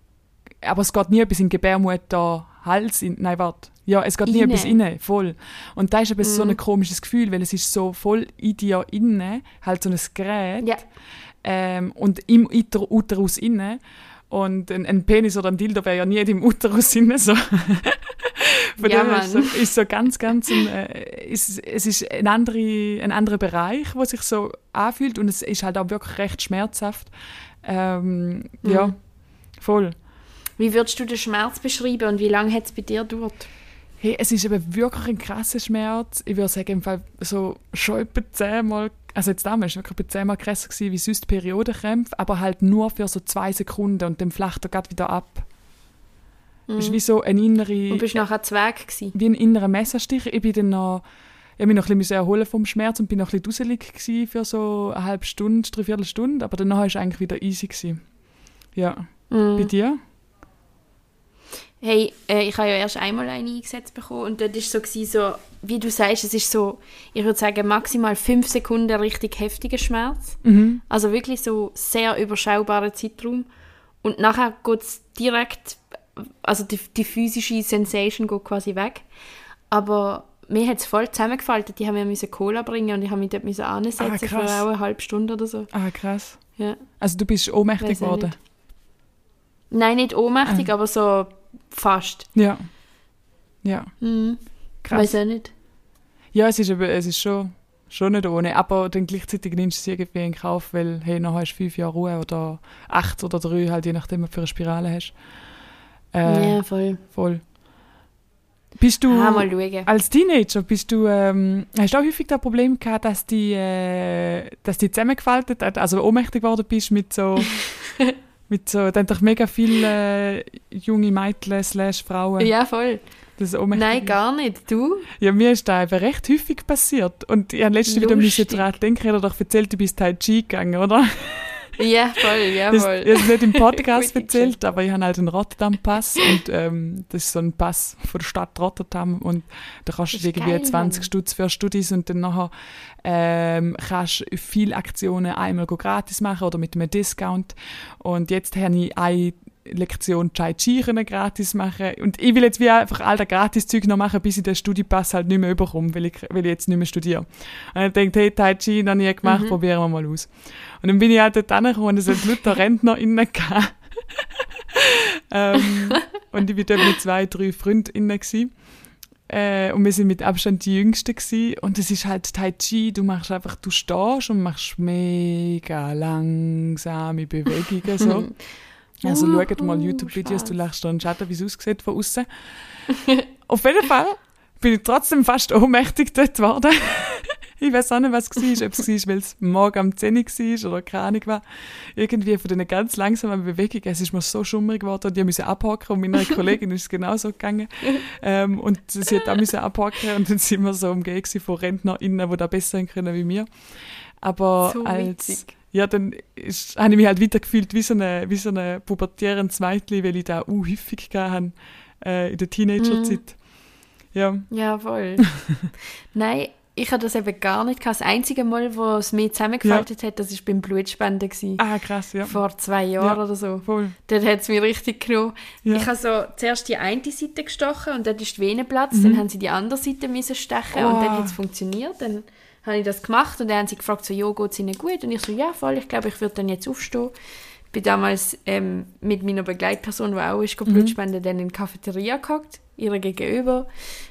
aber es geht nie etwas in den Gebärmutterhals. In, nein, warte. Ja, es geht nie Inne. etwas inne, voll. Und da ist eben so Mhm. ein komisches Gefühl, weil es ist so voll in dir inne, halt so ein Gerät. Ja. Ähm, und im Uter Uterus inne. Und ein, ein Penis oder ein Dildo wäre ja nie im Uterus inne. So. Von Ja, dem her ist so, ist so ganz, ganz ein, äh, ist, es ist ein, andere, ein anderer Bereich, wo sich so anfühlt und es ist halt auch wirklich recht schmerzhaft. Ähm, Ja, Mhm. voll. Wie würdest du den Schmerz beschreiben und wie lange hat es bei dir gedauert? Hey, es ist eben wirklich ein krasser Schmerz. Ich würde sagen, im Fall so schon etwa zehnmal, also jetzt damals war etwa zehnmal krasser gewesen, wie sonst Periodenkrämpfe, aber halt nur für so zwei Sekunden und dann flacht er gerade wieder ab. Es ist wie so ein innere, Mhm. Und bist nachher zu Weg gewesen? wie ein innerer Messerstich. Ich bin dann noch, ich mich noch ein bisschen erholen vom Schmerz und bin noch ein bisschen dusselig für so eine halbe Stunde, dreiviertel Stunde, aber danach war es eigentlich wieder easy gewesen. Ja. Mhm. Bei dir? Hey, äh, ich habe ja erst einmal eine eingesetzt bekommen und dort war so, gewesen, so, wie du sagst, es ist so, ich würde sagen, maximal fünf Sekunden richtig heftiger Schmerz. Mhm. Also wirklich so sehr überschaubarer Zeitraum. Und nachher geht es direkt, also die, die physische Sensation geht quasi weg. Aber mir hat es voll zusammengefaltet. Die haben mir müssen Cola bringen und ich habe mich dort müssen ansetzen Ah, für auch eine halbe Stunde oder so. Ah, krass. Ja. Also du bist ohnmächtig geworden? Nein, nicht ohnmächtig, Ah. aber so fast. Ja. Ja, Mhm. krass. Weiß auch nicht. Ja, es ist, eben, es ist schon, schon nicht ohne, aber dann gleichzeitig nimmst du es irgendwie in Kauf, weil hey, noch hast du fünf Jahre Ruhe oder acht oder drei, halt je nachdem, was du für eine Spirale hast. Äh, ja, voll. Voll. Bist du Ah, als Teenager, bist du, ähm, hast du auch häufig das Problem gehabt, dass die, äh, dass die zusammengefaltet also ohnmächtig geworden bist mit so, mit so, dann doch mega viele äh, junge Mädchen slash Frauen. Ja, voll. Nein, gar nicht. Du? Ja, mir ist das eben recht häufig passiert. Und ich habe letztens wieder müssen daran denken, ich habe doch erzählt, du bist Tai Chi gegangen, oder? Ja, voll, ja, Das, voll. ich habe es nicht im Podcast erzählt, aber ich habe halt einen Rotterdam-Pass und ähm, das ist so ein Pass von der Stadt Rotterdam und da kannst du Das irgendwie geil, 20 Mann. Stutz für Studis und dann nachher ähm, kannst du viele Aktionen einmal gratis machen oder mit einem Discount und jetzt habe ich eine Lektion Chai Chi gratis machen und ich will jetzt wie einfach all das Gratis-Zeug noch machen, bis ich den Studiepass halt nicht mehr überkomme, weil ich, weil ich jetzt nicht mehr studiere. Und ich denke, hey, Tai Chi noch nie gemacht, Mhm. probieren wir mal aus. Und dann bin ich halt dort angekommen und es hat lauter RentnerInnen gehabt. ähm, und ich war dort mit zwei, drei FreundInnen. Gewesen. Äh, und wir sind mit Abstand die Jüngsten gewesen. Und es ist halt Tai Chi, du machst einfach, du stehst und machst mega langsame Bewegungen so. Also Uhu, schaut mal YouTube-Videos, du lachst da einen Schatten, wie es aussieht von außen. Auf jeden Fall bin ich trotzdem fast ohnmächtig dort geworden. Ich weiß auch nicht, was es war, ob es war, weil es morgen am 10 Uhr war oder keine Ahnung war. Irgendwie von diesen ganz langsamen Bewegungen. Es ist mir so schummrig geworden und ich musste abhaken und meiner Kollegin ist es genauso gegangen. Ähm, und sie hat auch müssen abhaken und dann sind wir so umgeben gewesen von RentnerInnen, die da besser sein können wie wir. Aber So als, witzig. ja, dann ist, habe ich mich halt wieder gefühlt wie so eine, wie so eine pubertierendes Mädchen, weil ich da uh, häufig habe, äh, in der Teenagerzeit. Ja. Ja, voll. Nein, ich hatte das eben gar nicht. gehabt. Das einzige Mal, wo es mich zusammengefaltet hat, das war beim Blutspenden. Gewesen. Ah, krass, ja. Vor zwei Jahren Ja. oder so. Voll. Dort hat es mich richtig genommen. Ja. Ich habe so zuerst die eine Seite gestochen und dort ist die Vene Platz. Mhm. Dann haben sie die andere Seite müssen stechen und Oh. dann hat es funktioniert. Dann habe ich das gemacht und dann haben sie gefragt, so, ja, geht es ihnen gut? Und ich so, ja, voll, ich glaube, ich würde dann jetzt aufstehen. bin damals ähm, mit meiner Begleitperson, die auch ist, Mhm. Blutspenden, dann in die Cafeteria gehockt, ihrer gegenüber,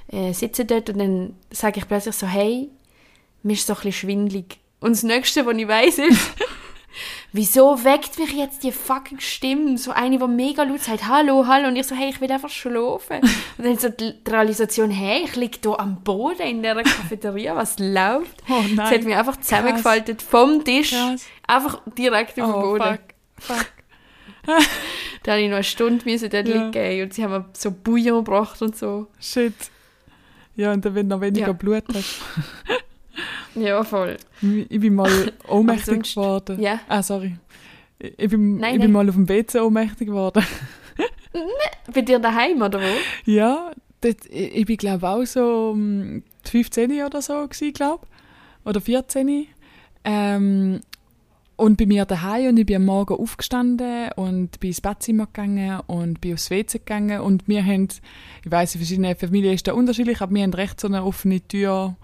äh, sitze dort und dann sage ich plötzlich so, hey, mir ist so ein bisschen schwindelig. Und das Nächste, was ich weiß, ist, wieso weckt mich jetzt die fucking Stimme? So eine, die mega laut sagt, hallo, hallo. Und ich so, hey, ich will einfach schlafen. Und dann so die Realisation, hey, ich liege hier am Boden in dieser Cafeteria, was läuft? Oh Sie hat nein. mich einfach zusammengefaltet vom Tisch, Krass. einfach direkt auf Oh, Boden. fuck. Fuck. Da habe ich noch eine Stunde müssen dort Ja. liegen und sie haben mir so Bouillon gebracht und so. Shit. Ja, und dann, wenn du noch weniger Ja. Blut hast. Ja, voll. Ich bin mal ohnmächtig geworden. Ja. Ah, sorry. Ich bin, Nein, ich bin nein. mal auf dem WC ohnmächtig geworden. Bei dir daheim oder wo? ja, dort, ich, ich bin glaube auch so um, 15 oder so glaube Oder 14. Ähm, und bei mir daheim und ich bin am Morgen aufgestanden und bin ins Badzimmer gegangen und bin aufs WC gegangen und wir haben, ich weiß in verschiedenen Familien ist da unterschiedlich, aber wir haben recht so eine offene Tür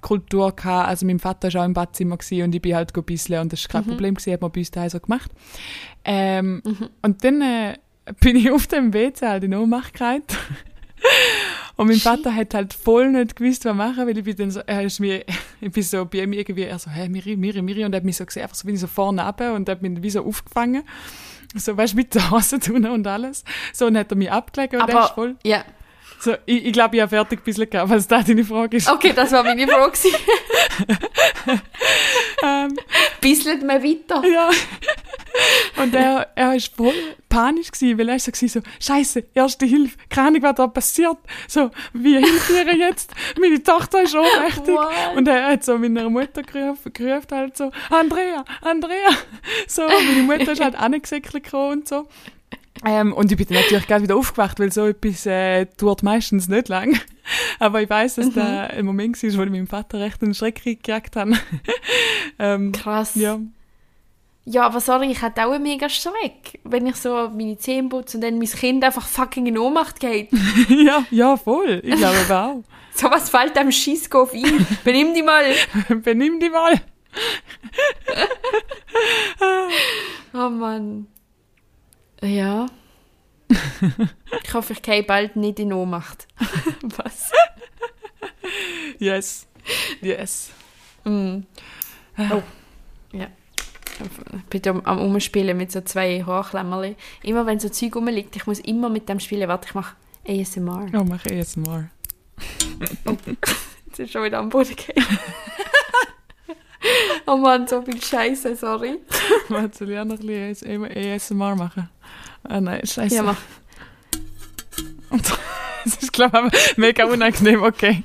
Kultur gehabt. Also mein Vater war auch im Badzimmer und ich bin halt ein bisschen und das war kein Problem gewesen, hat man bei uns daheim so gemacht. Ähm, Und dann äh, bin ich auf dem WC halt in Ohnmacht. Und mein Vater hat halt voll nicht gewusst, was machen, weil ich bin dann so, er ist mir, ich bin so bei ihm irgendwie, er so, hey, Miri, Miri, Miri, und er hat mich so gesehen, einfach so, bin ich so vorne runter und hat mich wie so aufgefangen. So, weißt du, mit der Hose tun und alles. So, und hat er mich abgelegt und er ist Aber, voll, ja. so, ich, ich glaube, ich habe fertig ein bisschen gehabt, was da deine Frage ist. Okay, das war meine Frage. Ähm, Bisselt mir weiter. Ja. Und er, er war voll panisch gewesen, weil er so gewesen, so, Scheiße, erste Hilfe, keine Ahnung, was da passiert. So, wie hilft ihr jetzt? Meine Tochter ist ohnmächtig. What? Und er hat so meiner Mutter gerufen, gerufen halt so, Andrea, Andrea. So, meine Mutter ist halt angesäckelt gekommen und so. Ähm, und ich bin dann natürlich gleich wieder aufgewacht, weil so etwas äh, dauert meistens nicht lang. Aber ich weiß, dass da ein Moment war, wo ich meinem Vater recht einen Schreck gekriegt habe. ähm, Krass. ja. Ja, aber sorry, ich hatte auch einen mega Schreck, wenn ich so meine Zähne putze und dann mein Kind einfach fucking in Ohnmacht geht. ja, ja, voll. Ich glaube auch. So was fällt dem Scheisskopf ein. Benimm dich mal. Benimm dich mal. Oh Mann. Ja. Ich hoffe, ich gehe bald nicht in Ohnmacht. was? Yes. Yes. Mm. Oh. Ja. Ich bin da am, Umspielen mit so zwei Haarklemmerli. Immer wenn so Zeug rumliegt, ich muss immer mit dem spielen. Warte, ich mache ASMR. Oh, mach ich jetzt mal. Jetzt ist schon wieder am Boden gefallen. oh Mann, so viel Scheiße, sorry. Warte, soll ich auch noch ein bisschen ASMR machen? Ah nein, scheiße. Ja, mach. Das ist, glaube ich, mega unangenehm, okay.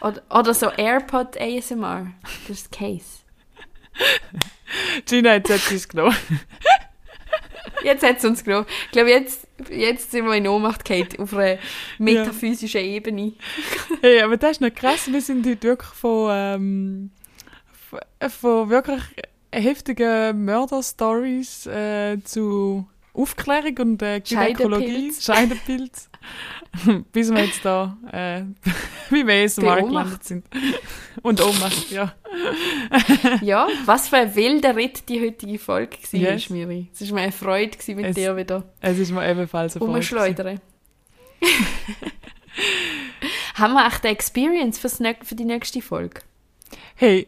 Oder, oder so AirPod ASMR. Das ist Case. Gina hat jetzt es genommen. Jetzt hat es uns genommen. Ich glaube, jetzt, jetzt sind wir in Ohnmacht gefallen, auf einer metaphysischen Ebene. Hey, aber das ist noch krass. Wir sind heute wirklich von, ähm, von, von wirklich heftigen Mörder-Stories äh, zu Aufklärung und äh, Gynäkologie, Scheidepilz. Bis wir jetzt da äh, wie Ohnmacht. gelandet sind. Und Ohnmacht, ja. Ja, was für ein wilder Ritt die heutige Folge war, Yes. Miri. Es war mir eine Freude, gewesen, mit Es- dir wieder Es ist mir ebenfalls eine Freude gewesen. rumschleudern. Haben wir echt eine Experience für die nächste Folge? Hey,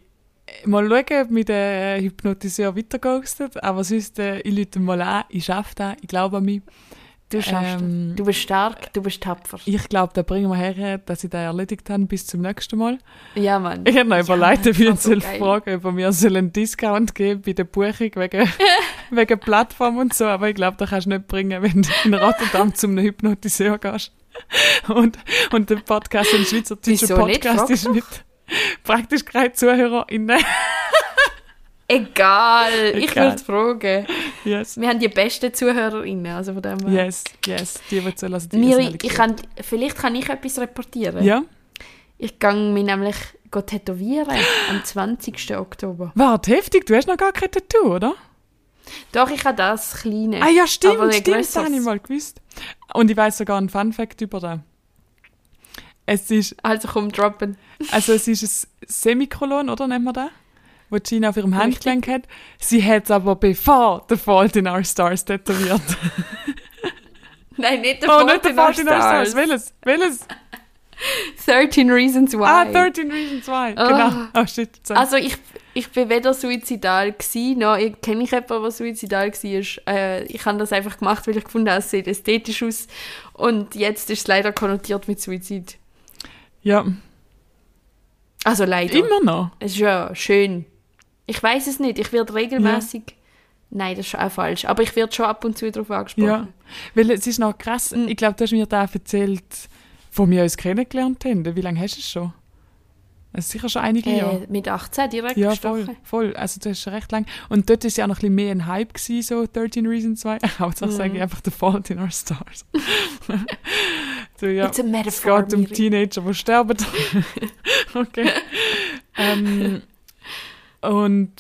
mal schauen, ob mit dem Hypnotiseur weiterghostet, aber sonst, äh, ich lüte mal an, ich schaffe das, ich glaube an mich. Du schaffst Ähm, es. Du bist stark, du bist tapfer. Ich glaube, da bringen wir her, dass ich das erledigt habe bis zum nächsten Mal. Ja, Mann. Ich habe noch Ja, überlegt, ob ich das fragen ob er mir einen Discount geben bei der Buchung wegen, wegen Plattform und so, aber ich glaube, das kannst du nicht bringen, wenn du in Rotterdam zum Hypnotiseur gehst. Und, und der Podcast, ein schweizerdeutscher? Podcast, ist mit praktisch keine ZuhörerInnen. Egal, ich Egal. würde fragen. Yes, Wir haben die besten ZuhörerInnen, also von dem her. yes, yes, die, die zulassen, die alle ich kann, vielleicht kann ich etwas reportieren. Ja? Ich gehe mich nämlich tätowieren am 20. Oktober. Warte, heftig, du hast noch gar kein Tattoo, oder? Doch, ich habe das kleine. Ah ja, stimmt, Aber stimmt, das habe ich mal gewusst. Und ich weiß sogar einen Fun-Fact über das. Es ist, Also komm, droppen. also es ist ein Semikolon, oder nennt man das? wo Gina auf ihrem Handgelenk hat. Sie hat es aber bevor The Fault in Our Stars tätowiert. Nein, nicht der oh, Fault nicht The in Our Fault in Our Stars. Welches? Welches? 13 Reasons Why. Ah, 13 Reasons Why. Genau. Oh, shit. Sorry. Also ich, ich bin weder suizidal gsi, noch ich- kenne ich jemanden, der suizidal war. Äh, ich habe das einfach gemacht, weil ich gefunden habe, es sieht ästhetisch aus. Und jetzt ist es leider konnotiert mit Suizid. Ja, Also leider. immer noch. Es ist ja schön. Ich weiß es nicht. Ich werde regelmäßig. Nein, das ist auch falsch. Aber ich werde schon ab und zu darauf angesprochen. Ja. Weil es ist noch krass. Mhm. Ich glaube, du hast mir da erzählt, wo wir uns kennengelernt haben. Wie lange hast du es schon? Es ist sicher schon einige Jahre. Äh, mit 18 direkt Ja, gestochen. voll, voll. Also das ist schon recht lang. Und dort ist ja auch noch ein bisschen mehr ein Hype gewesen, so 13 Reasons Why. Hauptsache sage Mhm. ich einfach The Fault in Our Stars. so, ja. It's a Es metaphor. geht um Miri. Teenager, die sterben. okay. ähm, und,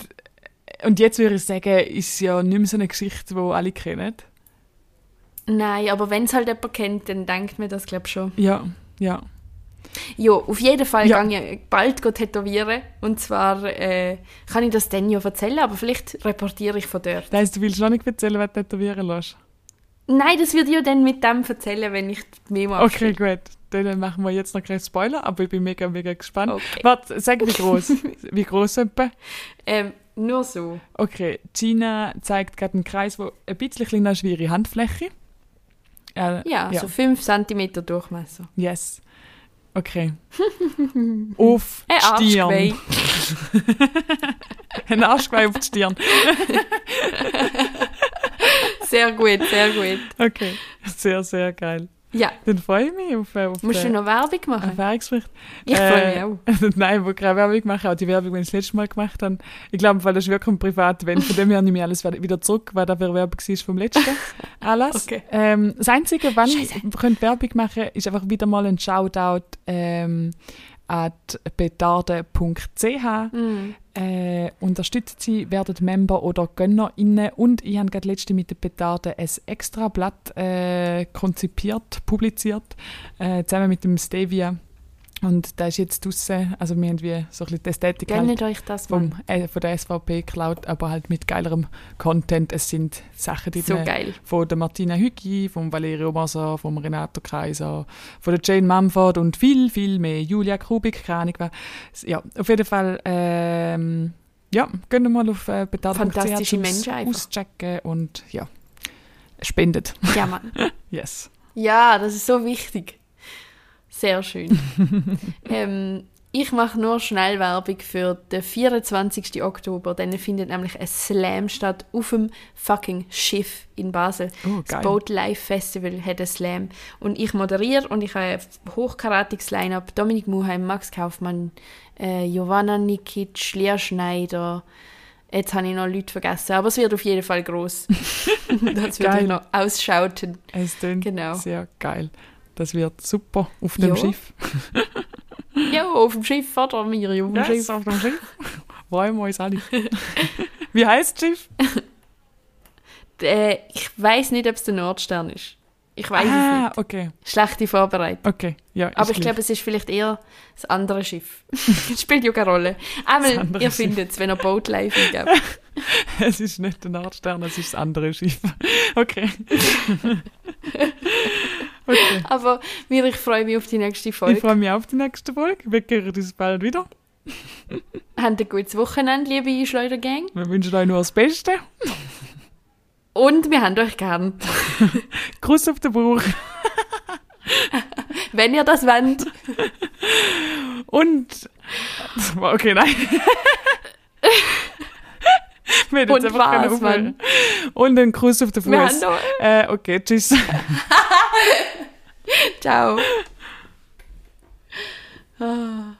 und jetzt würde ich sagen, ist es ja nicht mehr so eine Geschichte, die alle kennen. Nein, aber wenn es halt jemand kennt, dann denkt man das, glaube ich, schon. Ja, ja. Ja, auf jeden Fall Ja. gehe ich bald tätowieren. Und zwar äh, kann ich das dann ja erzählen, aber vielleicht reportiere ich von dort. Das heisst, du willst noch nicht erzählen, was du tätowieren lässt? Nein, das würde ich ja dann mit dem erzählen, wenn ich die Memo Okay, gut. Dann machen wir jetzt noch keinen Spoiler, aber ich bin mega, mega gespannt. Okay. Warte, sag wie groß. wie groß etwa? Ähm, nur so. Okay, Gina zeigt gerade einen Kreis, der ein bisschen kleiner ist wie ihre Handfläche. Äh, Ja, Ja. so 5 cm Durchmesser. Yes. Okay. Auf die Stirn. Ein Arschgeweih auf die Stirn. Sehr gut, sehr gut. Okay. Sehr, sehr geil. Ja, Dann freue ich mich auf, äh, auf musst du noch Werbung machen? Erfahrungsbericht. Ich freue mich auch. Nein, ich will keine Werbung machen, auch die Werbung, die ich das letzte Mal gemacht habe. Ich glaube, weil das ist wirklich ein Privat-Event, von dem her nehme ich alles wieder zurück, weil da Werbung war vom letzten Anlass. Okay. Ähm, das Einzige, wann Scheiße. ihr könnt Werbung machen ist einfach wieder mal ein Shoutout ähm, an betarde.ch. Mhm. Äh, unterstützt sie, werdet Member oder GönnerInnen und ich habe gerade letzte mit der Betarde ein extra Blatt äh, konzipiert, publiziert, äh, zusammen mit dem Stevia. Und da ist jetzt draussen, also wir haben wie so ein bisschen die Ästhetik halt euch das vom, äh, von der SVP geklaut, aber halt mit geilerem Content. Es sind Sachen, die So drin- geil. von der Martina Hüggi, vom Valerio Massa, vom Renato Kaiser, von der Jane Mumford und viel, viel mehr. Julia Kubik, keine Ahnung wer. Ja, auf jeden Fall, ähm, ja, gehen wir mal auf äh, Fantastische Menschen einfach. auschecken und ja, spendet. Ja, Mann. Yes. Ja, das ist so wichtig. Sehr schön. ähm, ich mache nur schnell Werbung für den 24. Oktober. Dann findet nämlich ein Slam statt auf dem fucking Schiff in Basel. Oh, Das. Boat Life Festival hat ein Slam. Und ich moderiere und ich habe ein hochkaratiges Line-Up. Dominik Muheim, Max Kaufmann, äh, Giovanna Nikic, Lea Schneider. Jetzt habe ich noch Leute vergessen, aber es wird auf jeden Fall groß. das wird noch ausschauten. Es klingt Genau. sehr geil. Das wird super auf dem Ja. Schiff. Ja, auf dem Schiff, oder? Miri, auf dem Yes, Schiff. auf dem Schiff. Freuen wir uns alle. Wie heißt das Schiff? Äh, ich weiß nicht, ob es der Nordstern ist. Ich weiß es ah, nicht. okay. Schlechte Vorbereitung. Okay, ja. Aber ich glaube, es ist vielleicht eher das andere Schiff. Spielt ja keine Rolle. Das andere ihr findet es, wenn ihr Boatlife eingebt. Es ist nicht der Nordstern, es ist das andere Schiff. Okay. Okay. Aber mir, ich freue mich auf die nächste Ich Folge. freue mich auf die nächste Folge. Wir hören uns bald wieder. Habt ein gutes Wochenende, liebe Schleudergang. Wir wünschen euch nur das Beste. Und wir haben euch gern. Kuss auf den Bauch. Wenn ihr das wollt. Und. Okay, nein. Mir und einfach keine Mann. Und einen Gruß auf die Fuß. Äh, okay, tschüss. Ciao. Ah.